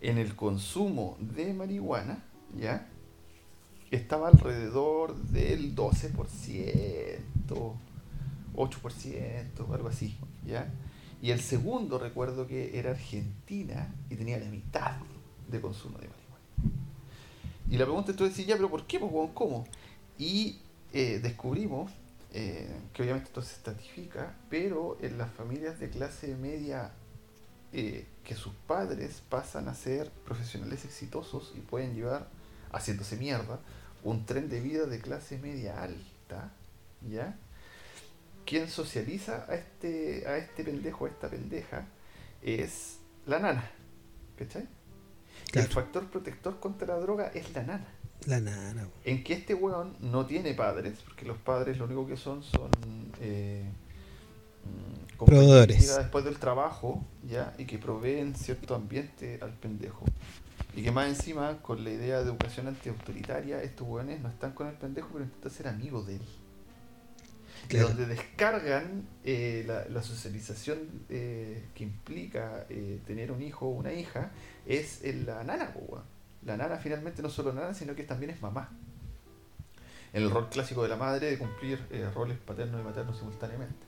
En el consumo de marihuana, ¿ya? Estaba alrededor del 12%, 8%, algo así, ¿ya? Y el segundo recuerdo que era Argentina y tenía la mitad de consumo de marihuana. Y la pregunta es tú decís, ya, pero ¿por qué? Pues, ¿cómo? Y eh, descubrimos eh, que obviamente esto se estratifica, pero en las familias de clase media eh, que sus padres pasan a ser profesionales exitosos y pueden llevar, haciéndose mierda, un tren de vida de clase media alta, ¿ya? Quien socializa a este, a este pendejo, a esta pendeja, es la nana, ¿cachai? Claro. El factor protector contra la droga es la nana. La nana. weón. En que este weón no tiene padres, porque los padres lo único que son son eh, mm, Proveedores. después del trabajo, ya, y que proveen cierto ambiente al pendejo. Y que más encima, con la idea de educación antiautoritaria, estos weones no están con el pendejo, pero intentan ser amigos de él. Claro. donde descargan eh, la, la socialización eh, que implica eh, tener un hijo o una hija es en la nana, weón. La nana finalmente no solo nana, sino que también es mamá. En el rol clásico de la madre de cumplir roles paternos y maternos simultáneamente.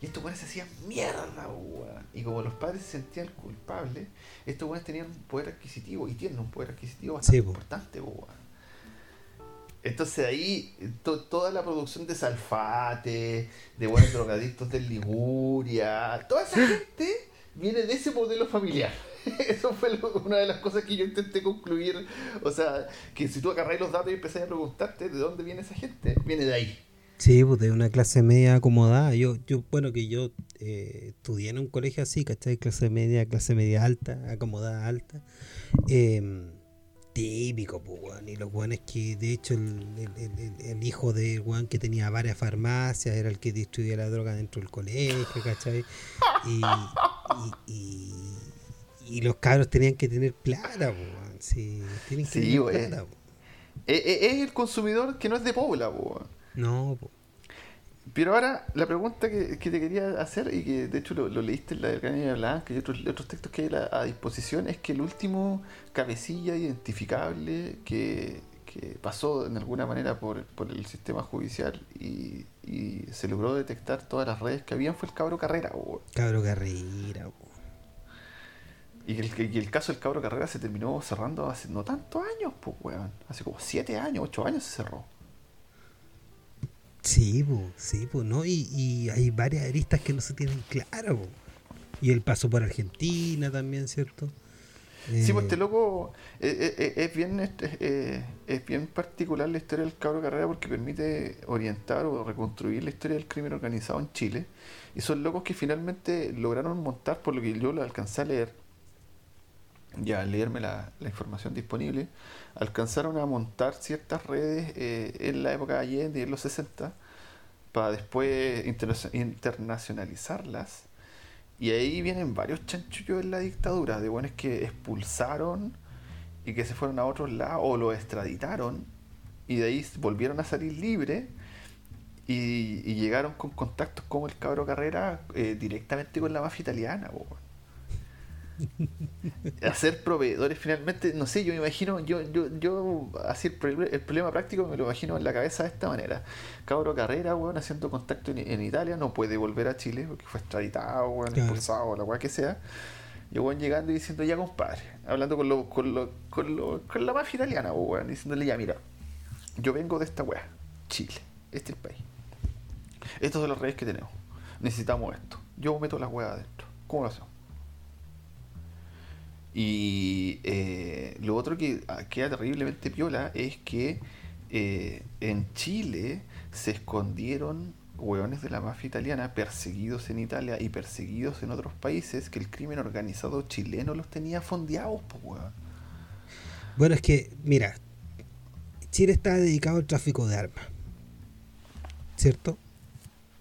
Y estos weones se hacían mierda, weón. Y como los padres se sentían culpables, estos weones tenían un poder adquisitivo y tienen un poder adquisitivo bastante Sí, importante, po, weón. Entonces ahí to- toda la producción de Salfate, de buenos drogadictos de Liguria, toda esa gente viene de ese modelo familiar. (laughs) Eso fue una de las cosas que yo intenté concluir. O sea, que si tú agarras los datos y empezás a preguntarte de dónde viene esa gente, viene de ahí. Sí, pues de una clase media acomodada. Yo, yo bueno, que yo eh, estudié en un colegio así, ¿cachai? Clase media, clase media alta, acomodada alta. Eh, típico, pues, weón. Y los weones que, de hecho, el, el- el- el- el hijo del weón que tenía varias farmacias era el que distribuía la droga dentro del colegio, ¿cachai? Y, y, y- y los cabros tenían que tener plata, weón. Sí, tienen que Sí, tener weón. plata. Eh, eh, Es el consumidor que no es de Pobla, po. No, pues. Pero ahora, la pregunta que, que te quería hacer, y que de hecho lo, lo leíste en la del Canilla Blanca y otros, otros textos que hay a, a disposición, es que el último cabecilla identificable que, que pasó en alguna manera por, por el sistema judicial y, y se logró detectar todas las redes que habían fue el cabro Carrera. Cabro carrera, pues. Y el, que- y el caso del cabro Carrera se terminó cerrando hace no tantos años, pues, weón. Hace como 7 años, 8 años se cerró. Sí, po, sí, po, ¿no? Y, y hay varias aristas que no se tienen claras. Y el paso por Argentina también, ¿cierto? Sí, pues Eh, este loco eh, eh, es bien este, es bien particular la historia del cabro Carrera porque permite orientar o reconstruir la historia del crimen organizado en Chile. Y son locos que finalmente lograron montar, por lo que yo lo alcancé a leer, ya al leerme la, la información disponible, alcanzaron a montar ciertas redes en la época de Allende y en los 60 para después interna- internacionalizarlas. Y ahí vienen varios chanchullos en la dictadura, de buenos que expulsaron y que se fueron a otros lados o lo extraditaron y de ahí volvieron a salir libres y, llegaron con contactos como el cabro Carrera eh, directamente con la mafia italiana. (laughs) ser proveedores finalmente, no sé, yo me imagino, yo, yo, yo así el, proble- el problema práctico me lo imagino en la cabeza de esta manera. Cabro Carrera, weón, haciendo contacto en, en Italia, no puede volver a Chile porque fue extraditado, weón, Claro. expulsado, la weá que sea. Y el weón llegando y diciendo, ya compadre, hablando con, lo, con, lo, con, lo, con la mafia italiana, weón, diciéndole, ya mira, yo vengo de esta weá, Chile, este es el país. Estos son las redes que tenemos. Necesitamos esto. Yo meto las weas adentro. ¿Cómo lo hacemos? Y eh, lo otro que ah, queda terriblemente piola es que eh, en Chile se escondieron hueones de la mafia italiana perseguidos en Italia y perseguidos en otros países que el crimen organizado chileno los tenía fondeados, pues weón. Bueno, es que, mira, Chile está dedicado al tráfico de armas, ¿cierto?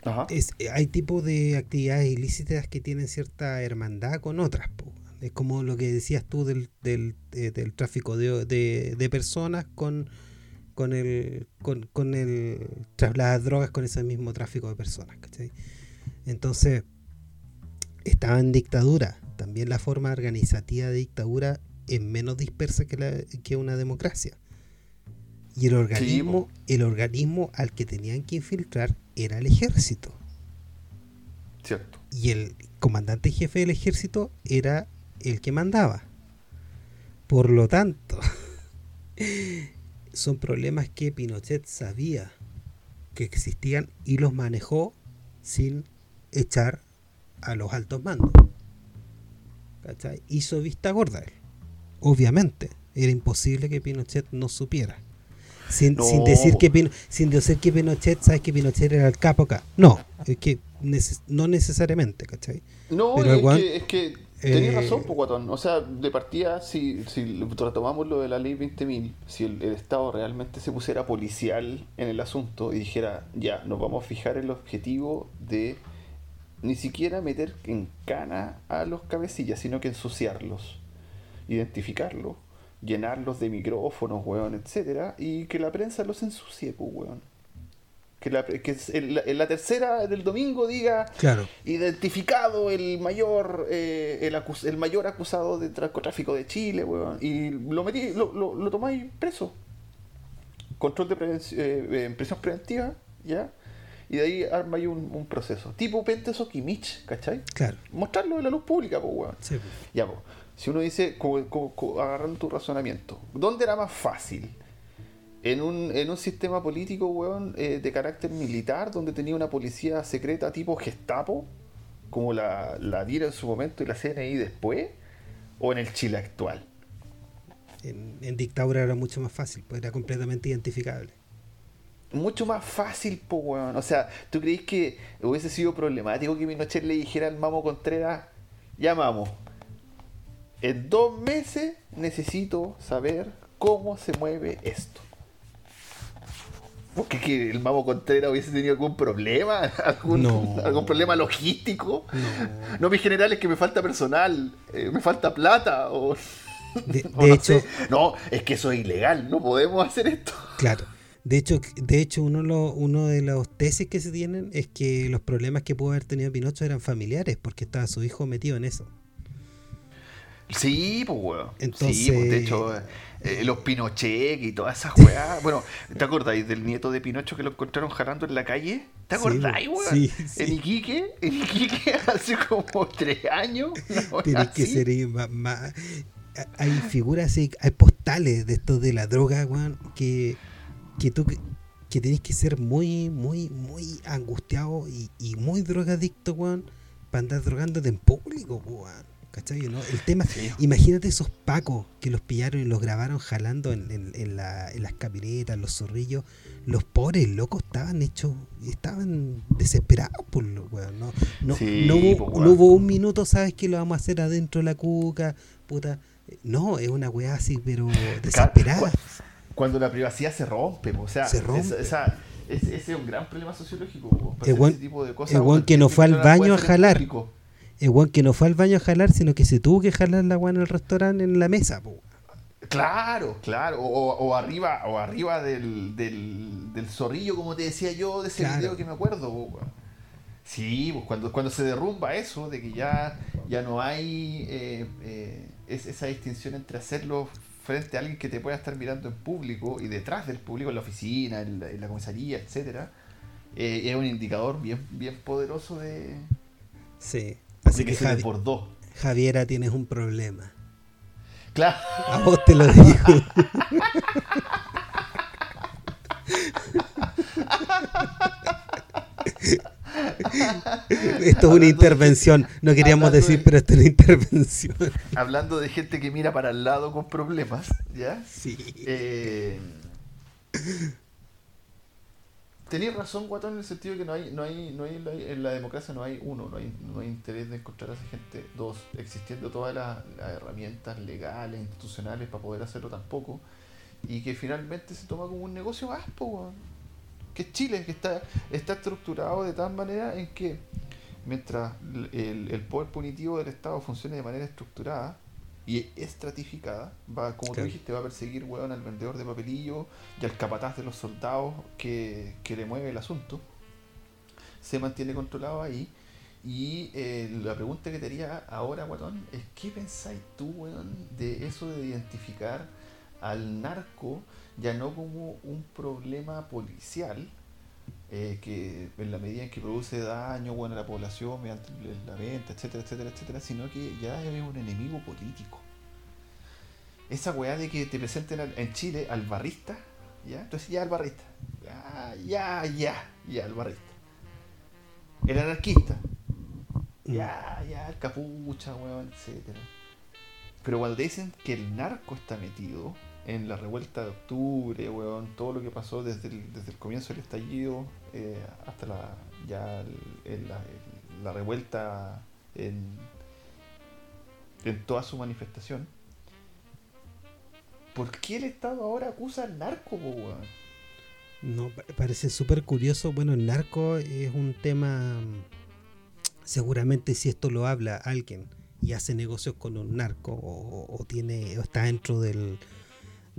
Ajá. Es, hay tipos de actividades ilícitas que tienen cierta hermandad con otras. po. Es como lo que decías tú del, del, eh, del tráfico de, de, de personas con, con el con, con el trasladar drogas con ese mismo tráfico de personas. ¿cachai? Entonces, estaba en dictadura. También la forma organizativa de dictadura es menos dispersa que, la, que una democracia. Y el organismo, el organismo al que tenían que infiltrar era el ejército. Cierto. Y el comandante jefe del ejército era el que mandaba. Por lo tanto, (laughs) son problemas que Pinochet sabía que existían y los manejó sin echar a los altos mandos. ¿Cachai? Hizo vista gorda él. Obviamente. Era imposible que Pinochet no supiera. Sin, No. sin decir que Pino- sin decir que Pinochet, sabes que Pinochet era el capo acá. No, es que neces- no necesariamente, ¿cachai? No, Pero es, el weón- que, es que tenías eh, razón, pues, guatón. O sea, de partida, si, si retomamos lo de la ley 20.000, si el, el Estado realmente se pusiera policial en el asunto y dijera, ya, nos vamos a fijar el objetivo de ni siquiera meter en cana a los cabecillas, sino que ensuciarlos, identificarlos, llenarlos de micrófonos, weón, etcétera, y que la prensa los ensucie, pues, weón. Que, la, que en la- en la tercera del domingo diga Claro. identificado el mayor eh, el, acus- el mayor acusado de narcotráfico de Chile, weón, y lo metí, lo, lo, lo tomáis preso. Control de prevenci- eh, eh, prisión preventiva, ¿ya? Y de ahí armáis un, un proceso. Tipo Penteso Kimich, ¿cachai? Claro. Mostrarlo en la luz pública, pues, weón. Sí, pues. Ya, pues. Si uno dice, como- como- como- agarrando tu razonamiento, ¿dónde era más fácil? En un, en un sistema político, weón, eh, de carácter militar, donde tenía una policía secreta tipo Gestapo, como la, la DIRA en su momento y la CNI después, o en el Chile actual. En, en dictadura era mucho más fácil, pues era completamente identificable. Mucho más fácil, po, weón. O sea, ¿tú crees que hubiese sido problemático que Pinochet le dijera al Mamo Contreras, ya Mamo, en dos meses necesito saber cómo se mueve esto? Porque que el Mamo Contreras hubiese tenido algún problema, (laughs) algún, No. algún problema logístico. No. No, mi general, es que me falta personal, eh, me falta plata, o... (laughs) De, o no hecho, sé. No, es que eso es ilegal, no podemos hacer esto. claro. De hecho, de hecho uno, lo, uno de los tesis que se tienen es que los problemas que pudo haber tenido Pinocho eran familiares, porque estaba su hijo metido en eso. Sí, pues, weón. Entonces- Sí, pues, de hecho, eh, los Pinochet y todas esas weas. (laughs) bueno, ¿te acordáis del nieto de Pinocho que lo encontraron jalando en la calle? ¿Te Sí, acordáis, weón. weón? Sí, sí. En Iquique, en Iquique (laughs) hace como tres años. Tienes que ser más, más- hay figuras hay postales de estos de la droga, weón, que, que tú que tenés que ser muy, muy, muy angustiado y, y muy drogadicto, weón, para andar drogándote en público, weón. ¿Cachai? ¿no? El tema, Sí. imagínate esos pacos que los pillaron y los grabaron jalando en, en- en la- en las camionetas, los zorrillos. Los pobres locos estaban hechos, estaban desesperados por lo weón. No, no, Sí, no hubo, po, no hubo un minuto, ¿sabes que lo vamos a hacer adentro de la cuca? Puta. No, es una weá así, pero desesperada. Cuando la privacidad se rompe, po, o sea, Se rompe. esa- esa- ese, ese es un gran problema sociológico. po, para El ese tipo de cosas, el weón, que no fue al baño a jalar. público. El weón que no fue al baño a jalar, sino que se tuvo que jalar la weá en el restaurante en la mesa, po. Claro, claro. O, o arriba, o arriba del, del, del zorrillo, como te decía yo, de ese Claro. video que me acuerdo. po, weón. Sí, pues cuando, cuando se derrumba eso, de que ya, ya no hay eh, eh, es- esa distinción entre hacerlo frente a alguien que te pueda estar mirando en público y detrás del público, en la oficina, en la, en la comisaría, etcétera, eh, es un indicador bien, bien poderoso de, Sí. Así que se Javi- desbordó. Javiera tienes un problema. Claro. A vos te lo (laughs) digo. Esto es una intervención. No queríamos decir, de- pero esto es una intervención. Hablando de gente que mira para el lado con problemas, ¿ya? Sí. Eh, Tenías razón, Guatón, en el sentido que no hay, no hay, no hay en la, democracia no hay uno, no hay, no hay interés de encontrar a esa gente. Dos, existiendo todas las, herramientas legales, institucionales para poder hacerlo tampoco. Y que finalmente se toma como un negocio más, po, que es Chile, que está, está estructurado de tal manera en que mientras el, el poder punitivo del Estado funcione de manera estructurada y estratificada, va, como Claro. tú dijiste, va a perseguir weón, al vendedor de papelillo y al capataz de los soldados que, que le mueve el asunto, se mantiene controlado ahí. Y eh, la pregunta que te haría ahora, Guatón, es ¿qué pensáis tú, weón, de eso de identificar al narco ya no como un problema policial, eh, que en la medida en que produce daño bueno, a la población mediante la venta, etcétera, etcétera, etcétera, sino que ya es un enemigo político. Esa weá de que te presenten al- en Chile al barrista, ¿ya? Entonces ya al barrista. Ya, ya, ya, ya, al barrista. El anarquista. Ya, ya, el capucha, weón, etcétera. Pero cuando te dicen que el narco está metido en la revuelta de octubre, weón, todo lo que pasó desde el, desde el comienzo del estallido eh, hasta la ya la, el- la revuelta en, en toda su manifestación. ¿Por qué el Estado ahora acusa al narco, weón? No, pa- parece súper curioso. Bueno, el narco es un tema. Seguramente, si esto lo habla alguien y hace negocios con un narco o, o tiene o está dentro del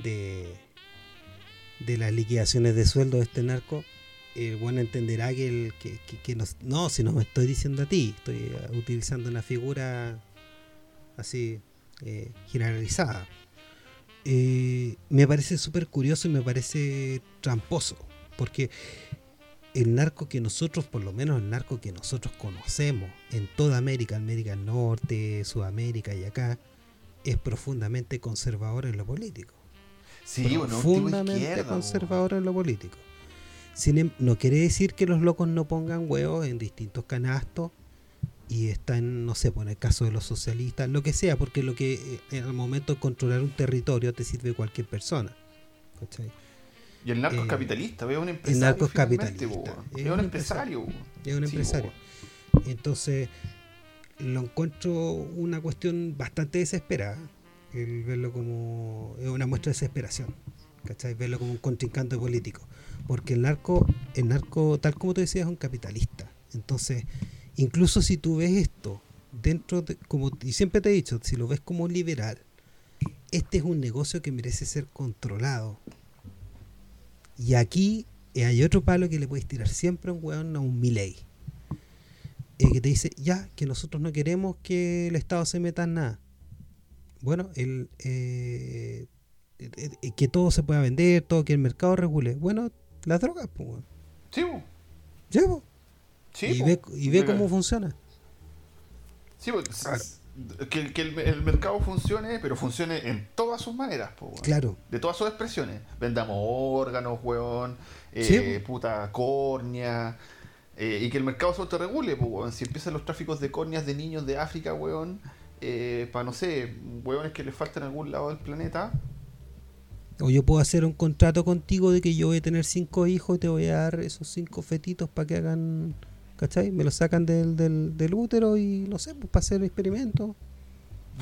de, de las liquidaciones de sueldo de este narco, el bueno entenderá que que, no, si no me estoy diciendo a ti, estoy eh, utilizando una figura así eh, generalizada. Eh, me parece súper curioso y me parece tramposo, porque el narco que nosotros, por lo menos el narco que nosotros conocemos en toda América, América del Norte, Sudamérica y acá, es profundamente conservador en lo político. Sí, profundamente izquierda, po. conservador en lo político. Sin em- no quiere decir que los locos no pongan huevos en distintos canastos y están, no sé, por el caso de los socialistas, lo que sea, porque lo que eh, en el momento de controlar un territorio te sirve cualquier persona. ¿cachai? Y el narco es Eh, capitalista, es un empresario. narco es capitalista, es Es, un empresario. Es un Sí, empresario. po. Entonces, lo encuentro una cuestión bastante desesperada. El verlo como. Es una muestra de desesperación. ¿Cachai? Verlo como un contrincante político. Porque el narco, el narco, tal como tú decías, es un capitalista. Entonces, incluso si tú ves esto dentro de. Como, y siempre te he dicho, si lo ves como liberal, este es un negocio que merece ser controlado. Y aquí eh, hay otro palo que le puedes tirar siempre a un weón, a un Milei eh, que te dice, ya, que nosotros no queremos que el Estado se meta en nada. Bueno, el, eh, eh, eh, que todo se pueda vender, todo que el mercado regule. Bueno, las drogas, pues. Sí, po. Po. Sí, y po. ve, y ve cómo funciona. Sí, s- que, que el, el mercado funcione, pero funcione en todas sus maneras, po. Claro, De todas sus expresiones. Vendamos órganos, weón, eh, Sí, puta córnea. eh, y que el mercado se autorregule, weón. Si empiezan los tráficos de córneas de niños de África, weón, para no sé, weones que les faltan en algún lado del planeta. o yo puedo hacer un contrato contigo de que yo voy a tener cinco hijos y te voy a dar esos cinco fetitos para que hagan, ¿cachai? Me los sacan del, del, del útero y, no sé, pues para hacer experimentos.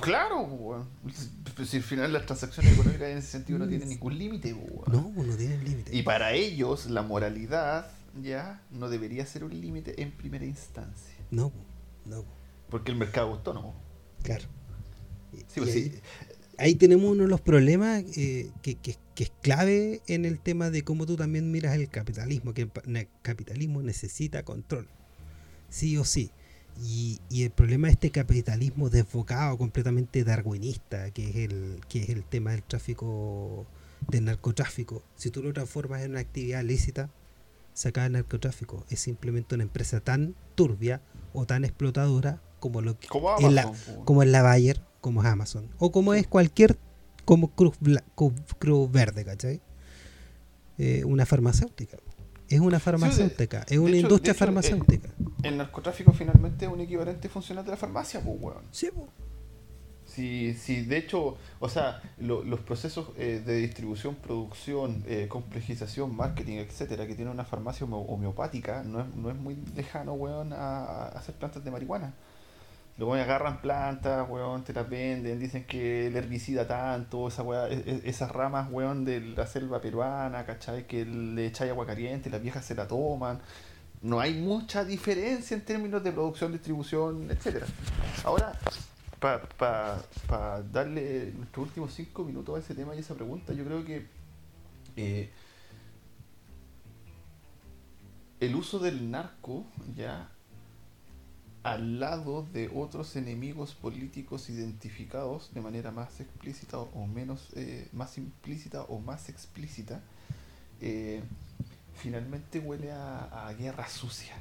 Claro, pues, weón. Si al final las transacciones económicas en ese sentido no tienen ningún límite, pues. No, pues no tienen límite. Y para ellos, la moralidad ya no debería ser un límite en primera instancia. No, pues, no, pues, Porque el mercado autónomo. Claro. Sí, pues, ahí- sí. ahí tenemos uno de los problemas eh, que, que- que es clave en el tema de cómo tú también miras el capitalismo, que el capitalismo necesita control, sí o sí. Y, y el problema de este capitalismo desbocado, completamente darwinista, que es el, que es el tema del tráfico, del narcotráfico, si tú lo transformas en una actividad lícita, se acaba el narcotráfico. Es simplemente una empresa tan turbia o tan explotadora como lo que Como en la- Amazon, pues. como es la Bayer, como es Amazon, o como es cualquier, como Cruz, Bla- Cruz, Cruz Verde, ¿cachai? Eh, una farmacéutica. Es una farmacéutica, es una hecho- industria hecho, farmacéutica. El narcotráfico finalmente es un equivalente funcional de la farmacia, pues, weón. Sí, po. Si, si de hecho, o sea, lo- los procesos eh, de distribución, producción, eh, complejización, marketing, etcétera, que tiene una farmacia homeopática, no es, no es muy lejano, weón, a, a hacer plantas de marihuana. Luego agarran plantas, weón, te las venden, dicen que el herbicida tanto, esa weá, e- e- esas ramas, weón, de la selva peruana, ¿cachai? Que le echáis agua caliente, las viejas se la toman. No hay mucha diferencia en términos de producción, distribución, etcétera. Ahora, para darle nuestros últimos cinco minutos a ese tema y esa pregunta, yo creo que eh, el uso del narco ya al lado de otros enemigos políticos identificados de manera más explícita o menos eh, más implícita o más explícita eh, finalmente huele a, guerra sucia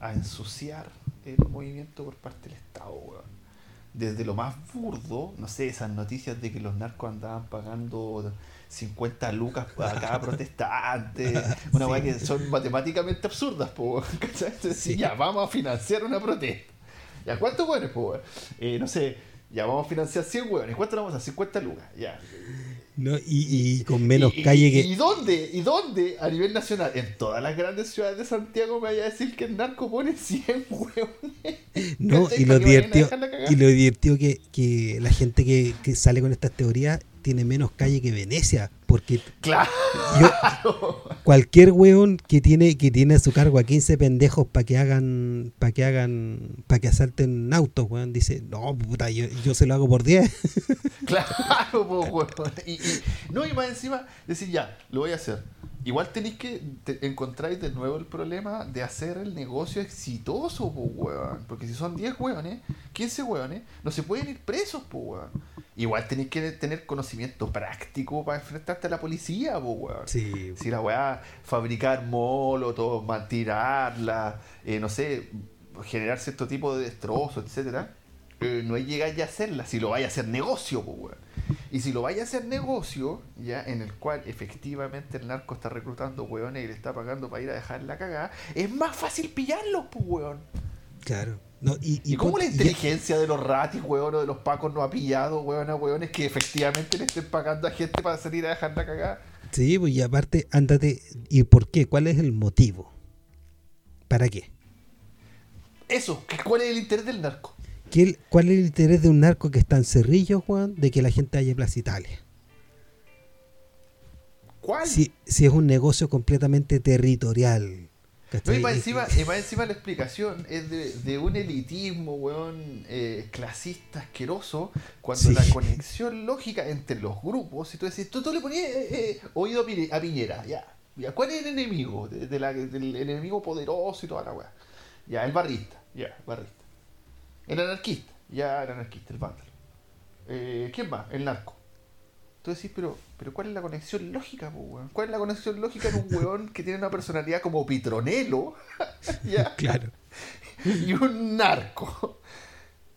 a ensuciar el movimiento por parte del Estado desde lo más burdo, no sé, esas noticias de que los narcos andaban pagando 50 lucas a cada (laughs) protestante, una Sí. weá que son matemáticamente absurdas, po, (laughs) ¿cachai? Entonces, Sí. ya, vamos a financiar una protesta. ¿Ya cuántos hueones, po? Eh, no sé, ya vamos a financiar 100 hueones, ¿cuánto vamos a hacer? 50 lucas, ya. No, y, y con menos ¿Y- y- calle y, que. ¿Y dónde? ¿Y dónde a nivel nacional? En todas las grandes ciudades de Santiago me vaya a decir que el narco pone 100 hueones. No, y lo divertido, y lo divertido que, que la gente que, que sale con estas teorías tiene menos calle que Venecia, porque Claro. yo, cualquier weón que tiene que tiene a su cargo a 15 pendejos para que hagan para que hagan para que asalten autos weón dice no puta yo, yo se lo hago por 10 (laughs) Claro, po, weón. Y, y- no, y más encima, decir ya, lo voy a hacer. Igual tenéis que te- encontráis de nuevo el problema de hacer el negocio exitoso, po, weón. Porque si son 10 weones, 15 weones, no se pueden ir presos, po, weón. Igual tenéis que tener conocimiento práctico para enfrentarte a la policía, po, weón. sí Si la weá, fabricar molotov, man- tirarla, eh, no sé, generar cierto tipo de destrozos, etcétera, eh, no es llegar ya a hacerla, si lo vaya a hacer negocio, pues, weón. Y si lo vaya a hacer negocio, ya en el cual efectivamente el narco está reclutando hueones y le está pagando para ir a dejar la cagada, es más fácil pillarlos, pues, weón. Claro. No, y, ¿Y, cómo la inteligencia de los ratis, weón, o de los pacos no ha pillado, weón, a weones que efectivamente le estén pagando a gente para salir a dejar la cagada? Sí, pues y aparte, ándate. ¿Y por qué? ¿Cuál es el motivo? ¿Para qué? Eso, ¿qué- ¿cuál es el interés del narco? ¿Qué ¿Cuál es el interés de un narco que está en Cerrillo, Juan, de que la gente haya Plaza Italia? ¿Cuál? Si, si es un negocio completamente territorial. No, y más encima, y más encima la explicación es de, de un elitismo, weón, eh, clasista, asqueroso, cuando Sí. la conexión lógica entre los grupos, si tú decís, tú, tú le ponías eh, eh, oído a, Pi- a Piñera, ya, ya, ¿cuál es el enemigo? De, de la- del enemigo poderoso y toda la weá. Ya, el barrista, ya, el barrista. El anarquista, ya, el anarquista, el vándalo. ¿Quién más? El narco. Tú decís, pero, pero ¿cuál es la conexión lógica, po, weón? ¿Cuál es la conexión lógica en un weón que tiene una personalidad como Pitronelo? (laughs) ¿Ya? Claro. y un narco.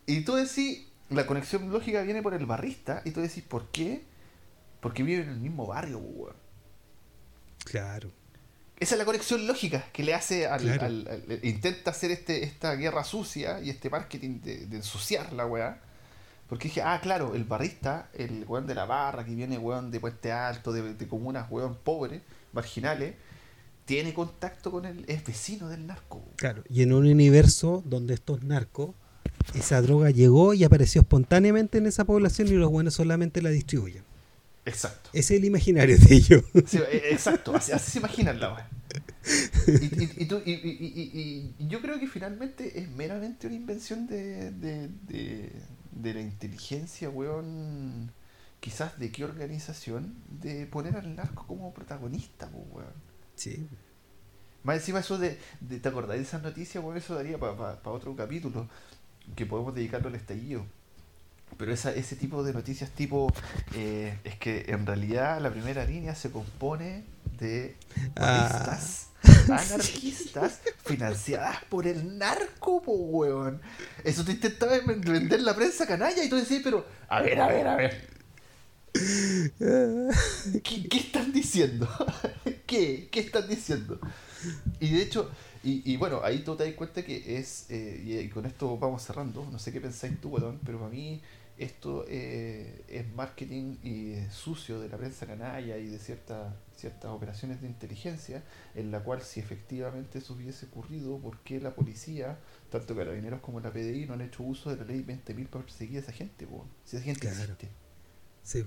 Y tú decís, la conexión lógica viene por el barrista, y tú decís, ¿por qué? Porque viven en el mismo barrio, po, weón. Claro. Esa es la conexión lógica que le hace al, Claro. al- al- intenta hacer este, esta guerra sucia y este marketing de, de ensuciar la weá. Porque dije, ah, claro, el barrista, el weón de la barra, que viene weón de Puente Alto, de, de comunas weón pobres, marginales, tiene contacto con el, es vecino del narco. Claro. Y en un universo donde estos narcos, esa droga llegó y apareció espontáneamente en esa población y los buenos solamente la distribuyen. Exacto. Ese es el imaginario de ellos. (laughs) Sí, eh, exacto, así, así se imaginan la weá. Y, y- y tú- y- y- y- y- y yo creo que finalmente es meramente una invención de, de, de- de la inteligencia, weón. Quizás de qué organización, de poner al narco como protagonista, pues, weón. Sí. Más encima eso de, de ¿te acordás de esas noticias? Bueno, eso daría para otro capítulo que podemos dedicarlo al estallido. Pero esa, ese tipo de noticias tipo eh, es que en realidad la primera línea se compone de Ah. Anarquistas (laughs) financiadas por el narco, po, weón. Eso te intentaba ven- vender la prensa canalla y tú decís, pero a ver, a ver, a ver. (laughs) ¿Qué, qué están diciendo? (laughs) ¿Qué? ¿Qué están diciendo? Y de hecho, y, y bueno, ahí tú te das cuenta que es, eh, y, y con esto vamos cerrando, no sé qué pensáis tú, weón, pero para mí esto eh, es marketing y es sucio de la prensa canalla y de cierta, ciertas operaciones de inteligencia, en la cual si efectivamente eso hubiese ocurrido, ¿por qué la policía, tanto carabineros como la PDI, no han hecho uso de la ley 20.000 para perseguir a esa gente? Si esa gente Claro. existe. Sí.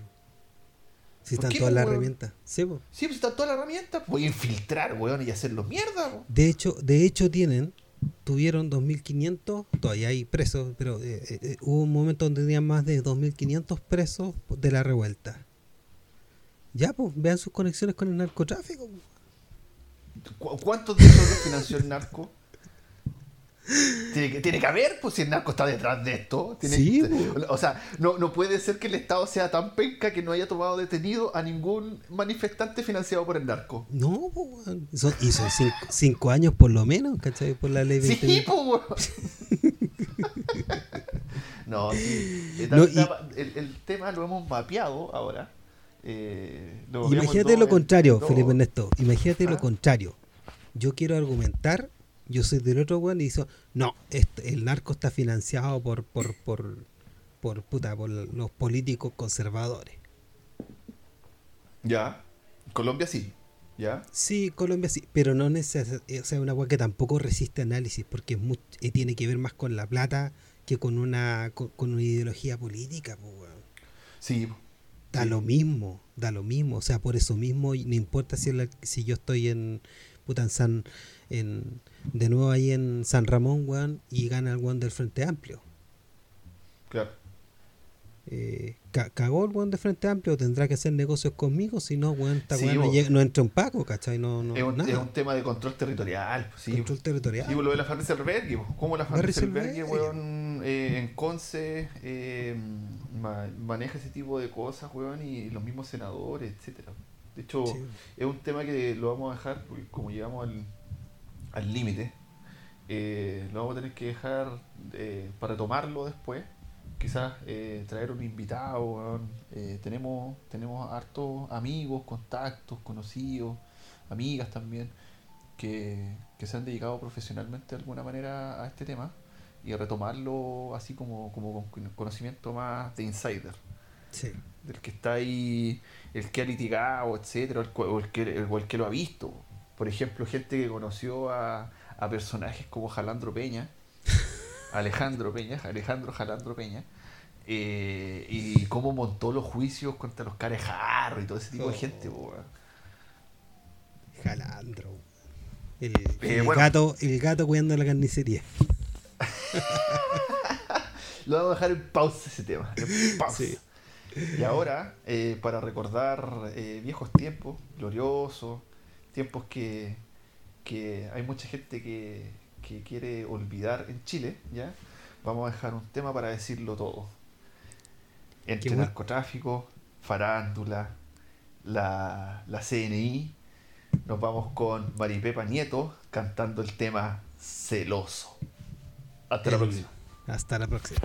Si ¿Por están todas las herramientas. Sí, po. Sí, pues están todas las herramientas. Voy a infiltrar, weón, y hacerlo mierda. De hecho, de hecho tienen, tuvieron 2.500, todavía hay presos, pero eh, eh, eh, hubo un momento donde tenían más de 2.500 presos de la revuelta. Ya, pues, vean sus conexiones con el narcotráfico. po. ¿Cu- ¿Cuántos de esos (laughs) financió el narco? Tiene que, tiene que haber, pues si el narco está detrás de esto. Tiene Sí, que- o sea, no, no puede ser que el Estado sea tan penca que no haya tomado detenido a ningún manifestante financiado por el narco. No, po, weón. Son- y son cinco, cinco años por lo menos, ¿cachai? Por la ley 20.000. Sí, pues, weón. (laughs) No, sí. No, y- el, el tema lo hemos mapeado ahora. Eh, lo Imagínate lo contrario, todo. Felipe Ernesto. Imagínate lo Ah. contrario. Yo quiero argumentar, yo soy del otro weón y dice, no, este- el narco está financiado por, por, por, por, puta, por los políticos conservadores. Ya. Colombia sí. Ya. Sí, Colombia sí, pero no necesariamente, o sea, una weá que tampoco resiste análisis, porque es much- eh, tiene que ver más con la plata que con una, con, con una ideología política, pues. Sí. Da lo mismo, da lo mismo. O sea, por eso mismo, y no importa si, si yo estoy en, puta, en San, en, de nuevo ahí en San Ramón, weón, y gana el weón del Frente Amplio. Claro. Eh, cagó el weón del Frente Amplio, tendrá que hacer negocios conmigo, si no, weón, esta Sí, weón no, vos. llega- no entra un paco, ¿cachai? No, no, es, un, nada. es un tema de control territorial. pues, Sí, Control territorial. Sí, lo de la Van Rieselberghe, pues, cómo la Rieselberghe, Rieselberghe. weón, eh, en Conce eh, ma- maneja ese tipo de cosas, weón, y los mismos senadores, etcétera. De hecho, Sí. es un tema que lo vamos a dejar, porque como llegamos al al límite, eh, lo vamos a tener que dejar eh, para tomarlo después, quizás eh, traer un invitado. Eh, tenemos, tenemos hartos amigos, contactos, conocidos, amigas también, que, que se han dedicado profesionalmente de alguna manera a este tema y retomarlo así como, como con conocimiento más de insider Sí. del que está ahí, el que ha litigado, etcétera, el, o el que, el, o el que lo ha visto. Por ejemplo, gente que conoció a, a personajes como Jalandro Peña, Alejandro Peña, Alejandro Jalandro Peña, eh, y cómo montó los juicios contra los carejarros y todo ese tipo de Oh. gente. po. Jalandro. El, Eh, el bueno. gato, el gato cuidando la carnicería. (laughs) Lo vamos a dejar en pausa ese tema. en pausa. Sí. Y ahora, eh, para recordar eh, viejos tiempos, gloriosos, tiempos que, que hay mucha gente que, que quiere olvidar en Chile, ¿ya? Vamos a dejar un tema para decirlo todo. Entre Qué narcotráfico, farándula, la, la CNI, nos vamos con Maripepa Nieto cantando el tema Celoso. Hasta la próxima. Hasta la próxima.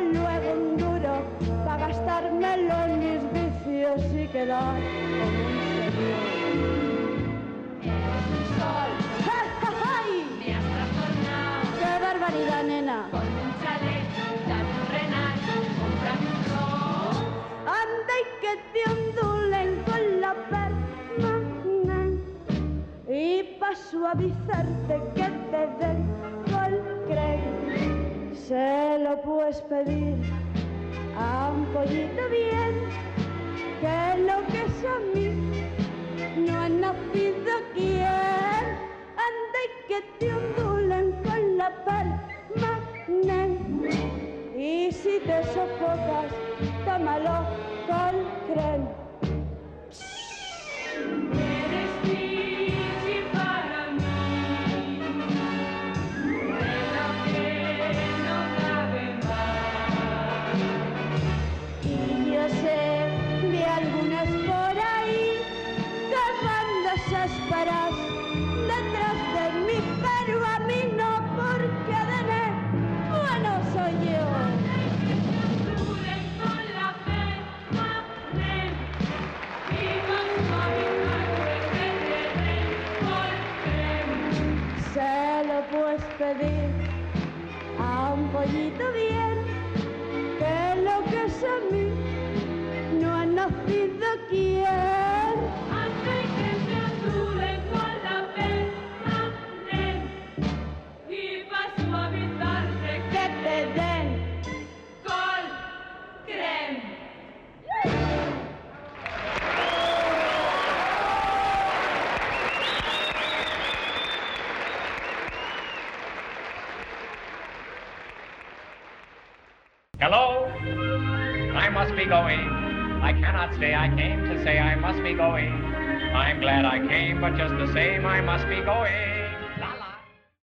Luego en duro para gastármelo en mis vicios y quedar como un señor. sol. ¡Ja, ja, ja! Me has trastornado ¡Qué barbaridad, nena! con un chalet, dame un renal, cómprame un ron. Anda y que te ondulen con la perna y pa' suavizarte que te den se lo puedes pedir a un pollito bien que lo que es a no ha nacido quien anda y que te ondulen con la palma nen. y si te sofocas tómalo con crema puedes pedir a un pollito bien que lo que es a mí no ha nacido quien must be going. I cannot stay. I came to say I must be going. I'm glad I came, but just the same, I must be going.